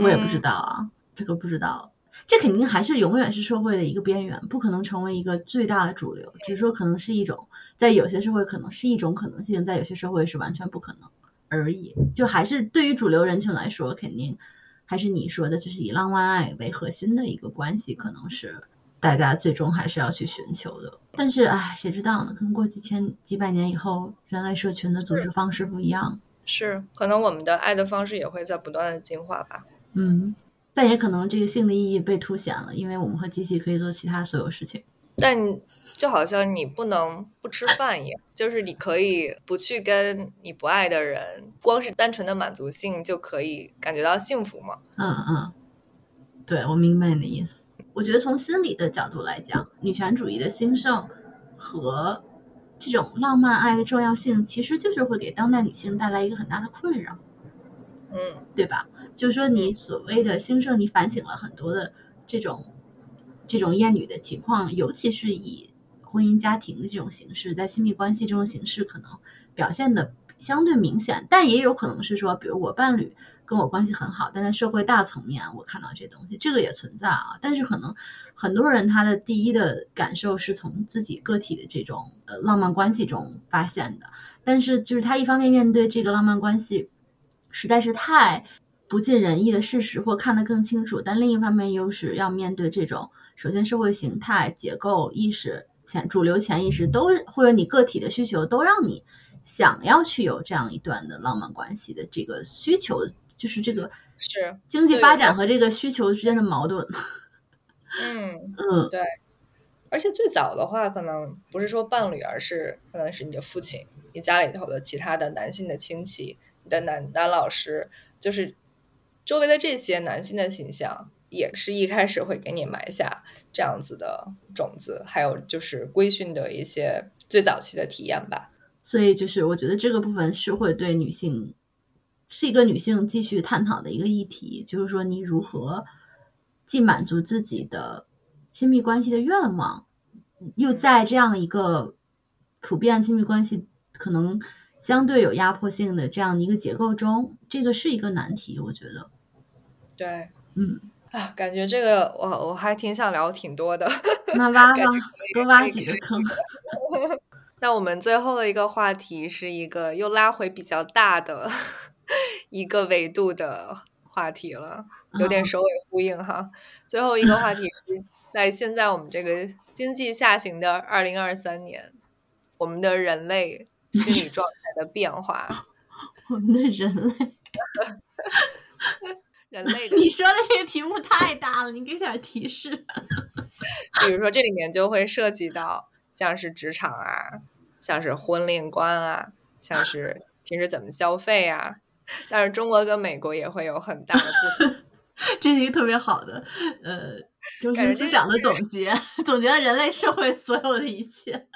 我也不知道啊，这个不知道。这肯定还是永远是社会的一个边缘，不可能成为一个最大的主流。只是说可能是一种，在有些社会可能是一种可能性，在有些社会是完全不可能而已。就还是对于主流人群来说，肯定还是你说的，就是以浪漫爱为核心的一个关系，可能是大家最终还是要去寻求的。但是，哎，谁知道呢？可能过几千几百年以后，人类社群的组织方式不一样，
是可能我们的爱的方式也会在不断的进化吧。
嗯。但也可能这个性的意义被凸显了，因为我们和机器可以做其他所有事情。
但就好像你不能不吃饭一样，就是你可以不去跟你不爱的人，光是单纯的满足性就可以感觉到幸福吗？
嗯嗯，对，我明白你的意思。我觉得从心理的角度来讲，女权主义的兴盛和这种浪漫爱的重要性，其实就是会给当代女性带来一个很大的困扰。
嗯，
对吧？就是说，你所谓的兴盛，你反省了很多的这种这种厌女的情况，尤其是以婚姻家庭的这种形式，在亲密关系这种形式可能表现的相对明显，但也有可能是说，比如我伴侣跟我关系很好，但在社会大层面我看到这东西，这个也存在啊。但是可能很多人他的第一的感受是从自己个体的这种呃浪漫关系中发现的，但是就是他一方面面对这个浪漫关系实在是太不尽人意的事实，或看得更清楚，但另一方面又是要面对这种首先社会形态结构意识。潜主流潜意识都或者你个体的需求都让你想要去有这样一段的浪漫关系的这个需求，就是这个
是
经济发展和这个需求之间的矛盾。<laughs>
嗯嗯，对。而且最早的话，可能不是说伴侣，而是可能是你的父亲，你家里头的其他的男性的亲戚，你的男男老师，就是周围的这些男性的形象。也是一开始会给你埋下这样子的种子，还有就是规训的一些最早期的体验吧。
所以就是我觉得这个部分是会对女性是一个女性继续探讨的一个议题，就是说你如何既满足自己的亲密关系的愿望，又在这样一个普遍亲密关系可能相对有压迫性的这样的一个结构中，这个是一个难题。我觉得，
对，
嗯。
啊，感觉这个我我还挺想聊挺多的，
那挖吧，多挖几个坑。
那我们最后的一个话题是一个又拉回比较大的一个维度的话题了，有点首尾呼应哈。最后一个话题是在现在我们这个经济下行的二零二三年，我们的人类心理状态的变化。<laughs>
我们的人类。<laughs>
人类，
你说的这个题目太大了，你给点提示。<laughs>
比如说，这里面就会涉及到像是职场啊，像是婚恋观啊，像是平时怎么消费啊。但是中国跟美国也会有很大的不同。<laughs>
这是一个特别好的呃中心思想的总结，总结了人类社会所有的一切。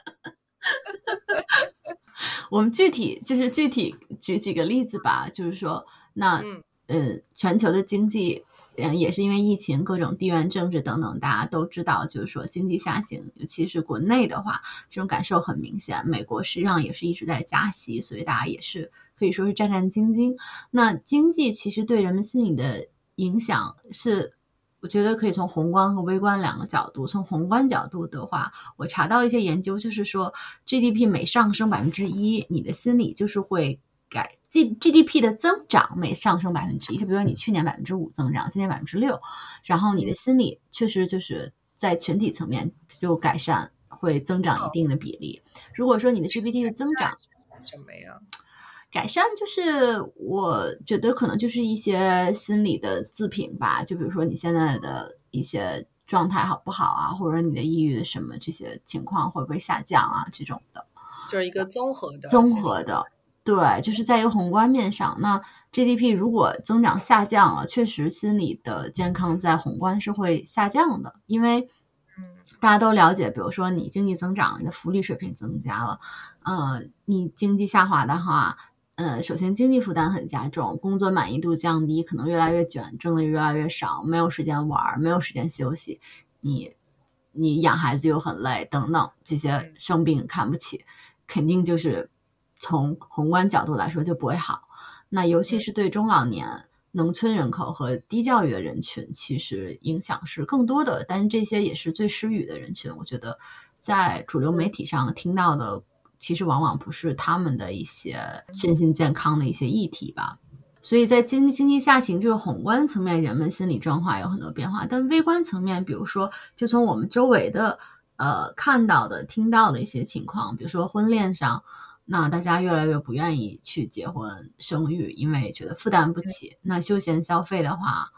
<laughs> 我们具体就是具体举几个例子吧，就是说那。呃，全球的经济，嗯，也是因为疫情、各种地缘政治等等，大家都知道，就是说经济下行，尤其是国内的话，这种感受很明显。美国实际上也是一直在加息，所以大家也是可以说是战战兢兢。那经济其实对人们心理的影响是，我觉得可以从宏观和微观两个角度。从宏观角度的话，我查到一些研究，就是说 GDP 每上升百分之一，你的心理就是会。改 G GDP 的增长每上升百分之一，就比如说你去年百分之五增长，今年百分之六，然后你的心理确实就是在全体层面就改善，会增长一定的比例。如果说你的 GPT 的增长
什么呀？
改善就是我觉得可能就是一些心理的自评吧，就比如说你现在的一些状态好不好啊，或者你的抑郁的什么这些情况会不会下降啊，这种的，
就是一个综合的
综合的。对，就是在一个宏观面上，那 GDP 如果增长下降了，确实心理的健康在宏观是会下降的，因为，
嗯，
大家都了解，比如说你经济增长，你的福利水平增加了，呃，你经济下滑的话，呃，首先经济负担很加重，工作满意度降低，可能越来越卷，挣的越来越少，没有时间玩，没有时间休息，你，你养孩子又很累，等等，这些生病看不起，肯定就是。从宏观角度来说就不会好，那尤其是对中老年、农村人口和低教育的人群，其实影响是更多的。但是这些也是最失语的人群，我觉得在主流媒体上听到的，其实往往不是他们的一些身心健康的一些议题吧。所以在经经济下行就是宏观层面，人们心理状况有很多变化。但微观层面，比如说，就从我们周围的呃看到的、听到的一些情况，比如说婚恋上。那大家越来越不愿意去结婚生育，因为觉得负担不起。那休闲消费的话，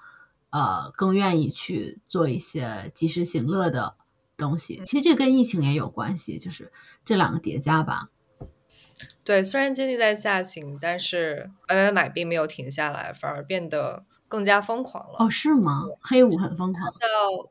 呃，更愿意去做一些及时行乐的东西。其实这跟疫情也有关系，就是这两个叠加吧。
对，虽然经济在下行，但是买买买并没有停下来，反而变得更加疯狂了。哦，
是吗？黑五很疯狂。
到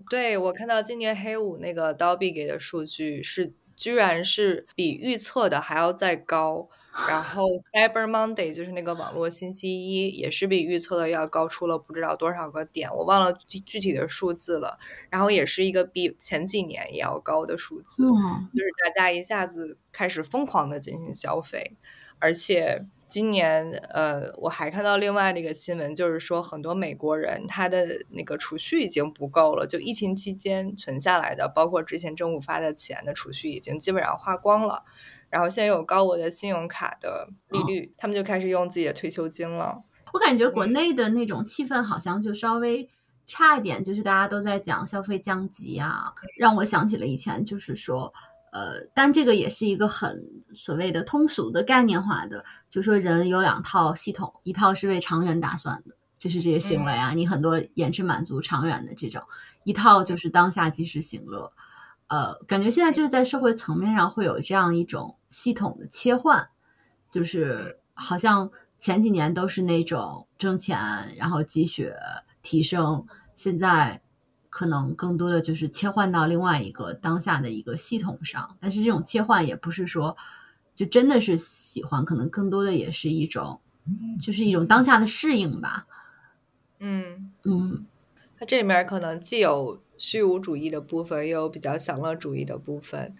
对我看到今年黑五那个刀币给的数据是。居然是比预测的还要再高，然后 <laughs> Cyber Monday 就是那个网络星期一，也是比预测的要高出了不知道多少个点，我忘了具具体的数字了。然后也是一个比前几年也要高的数字，就是大家一下子开始疯狂的进行消费，而且今年，呃，我还看到另外的一个新闻，就是说很多美国人他的那个储蓄已经不够了，就疫情期间存下来的，包括之前政府发的钱的储蓄已经基本上花光了。然后现在有高额的信用卡的利率，他们就开始用自己的退休金了。
我感觉国内的那种气氛好像就稍微差一点，就是大家都在讲消费降级啊，让我想起了以前，就是说。呃，但这个也是一个很所谓的通俗的概念化的，就说人有两套系统，一套是为长远打算的，就是这些行为啊，你很多延迟满足长远的这种；一套就是当下及时行乐。呃，感觉现在就是在社会层面上会有这样一种系统的切换，就是好像前几年都是那种挣钱，然后积雪提升，现在。可能更多的就是切换到另外一个当下的一个系统上，但是这种切换也不是说就真的是喜欢，可能更多的也是一种，就是一种当下的适应吧。
嗯
嗯，
它这里面可能既有虚无主义的部分，也有比较享乐主义的部分。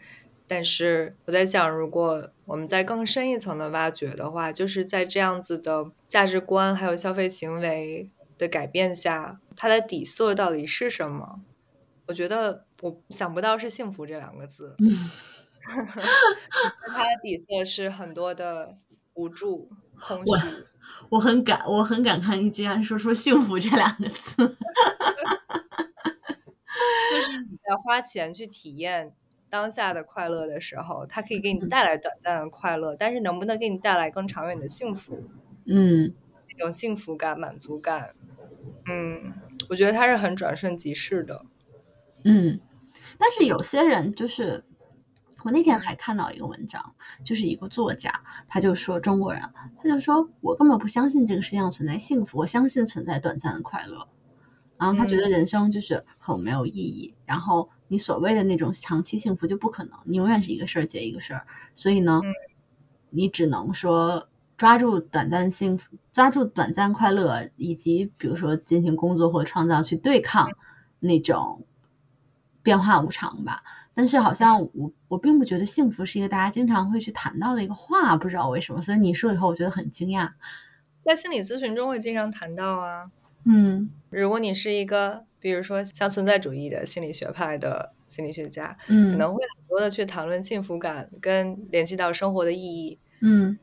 但是我在想，如果我们在更深一层的挖掘的话，就是在这样子的价值观还有消费行为的改变下。它的底色到底是什么？我觉得我想不到是幸福这两个字。<laughs> 它的底色是很多的无助、空虚。
我很感，我很感慨，你竟然说出幸福这两个字。<laughs>
就是你在花钱去体验当下的快乐的时候，它可以给你带来短暂的快乐，但是能不能给你带来更长远的幸福？
嗯，
那种幸福感、满足感，嗯。我觉得他是很转瞬即逝的，
嗯，但是有些人就是，我那天还看到一个文章，就是一个作家，他就说中国人，他就说我根本不相信这个世界上存在幸福，我相信存在短暂的快乐，然后他觉得人生就是很没有意义，然后你所谓的那种长期幸福就不可能，你永远是一个事儿接一个事儿，所以呢，你只能说。抓住短暂幸福，抓住短暂快乐，以及比如说进行工作或创造去对抗那种变化无常吧。但是好像我我并不觉得幸福是一个大家经常会去谈到的一个话，不知道为什么。所以你说以后，我觉得很惊讶。
在心理咨询中会经常谈到啊。
嗯，
如果你是一个比如说像存在主义的心理学派的心理学家，
嗯，
可能会很多的去谈论幸福感跟联系到生活的意义，
嗯。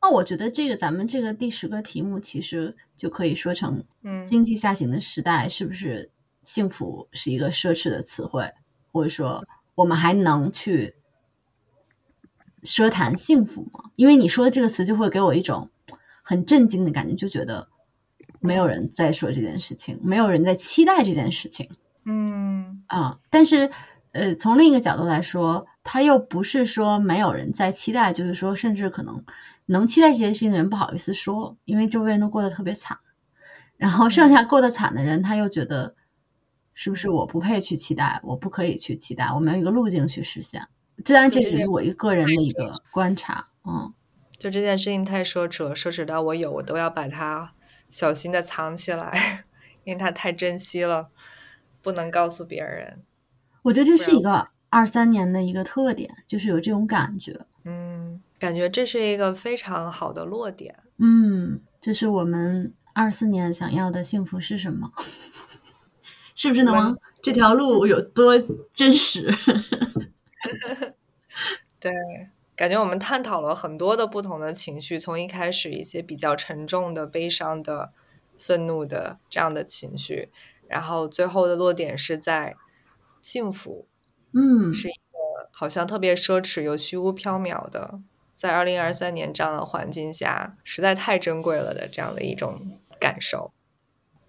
那我觉得这个咱们这个第十个题目其实就可以说成，
嗯，
经济下行的时代是不是幸福是一个奢侈的词汇，或者说我们还能去奢谈幸福吗？因为你说的这个词就会给我一种很震惊的感觉，就觉得没有人在说这件事情，没有人在期待这件事情，
嗯
啊，但是呃，从另一个角度来说，他又不是说没有人在期待，就是说甚至可能。能期待这件事情的人不好意思说，因为周围人都过得特别惨，然后剩下过得惨的人，他又觉得是不是我不配去期待，我不可以去期待，我没有一个路径去实现。当然，这只是我一个个人的一个观察。嗯，
就这件事情太奢侈了，奢侈到我有我都要把它小心的藏起来，<laughs> 因为它太珍惜了，不能告诉别人。
我觉得这是一个二三年的一个特点，就是有这种感觉。
嗯。感觉这是一个非常好的落点。
嗯，这是我们二四年想要的幸福是什么？<laughs> 是不是能？这条路有多真实？<laughs>
对，感觉我们探讨了很多的不同的情绪，从一开始一些比较沉重的、悲伤的、愤怒的这样的情绪，然后最后的落点是在幸福。
嗯，
是一个好像特别奢侈又虚无缥缈的。在二零二三年这样的环境下，实在太珍贵了的这样的一种感受。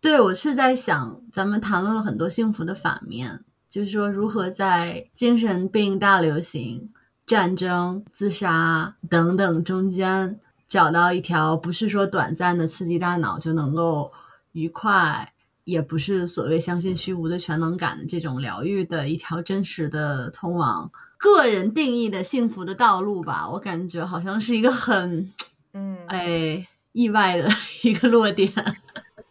对我是在想，咱们谈论了很多幸福的反面，就是说如何在精神病大流行、战争、自杀等等中间找到一条不是说短暂的刺激大脑就能够愉快，也不是所谓相信虚无的全能感的这种疗愈的一条真实的通往。个人定义的幸福的道路吧，我感觉好像是一个很，
嗯，
哎，意外的一个落点，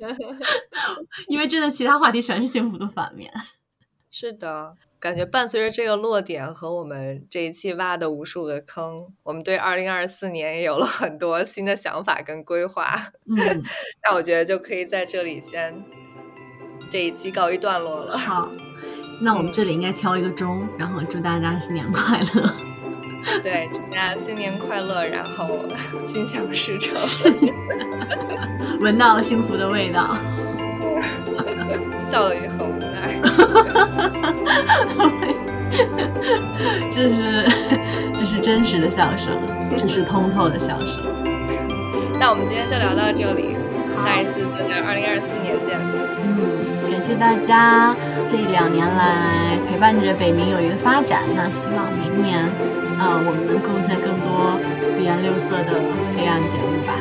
<laughs> 因为真的其他话题全是幸福的反面。
是的，感觉伴随着这个落点和我们这一期挖的无数个坑，我们对二零二四年也有了很多新的想法跟规划。
嗯，<laughs>
那我觉得就可以在这里先这一期告一段落了。
好，那我们这里应该敲一个钟，然后祝大家新年快乐。
对，祝大家新年快乐，然后 <laughs> 心想事成，<laughs>
闻到了幸福的味道。<laughs>
笑的也很无奈，
这是这是真实的笑声，这是通透的笑声。
那我们今天就聊到这里，下一次就在二零二四年见。
嗯，感谢大家这两年来陪伴着北冥有鱼的发展。那希望明年，呃，我们能贡献更多五颜六色的黑暗节目吧。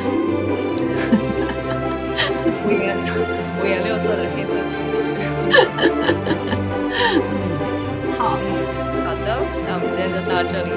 五颜五颜六色的黑色情绪。<laughs>
嗯好
好的，那我们今天就到这里。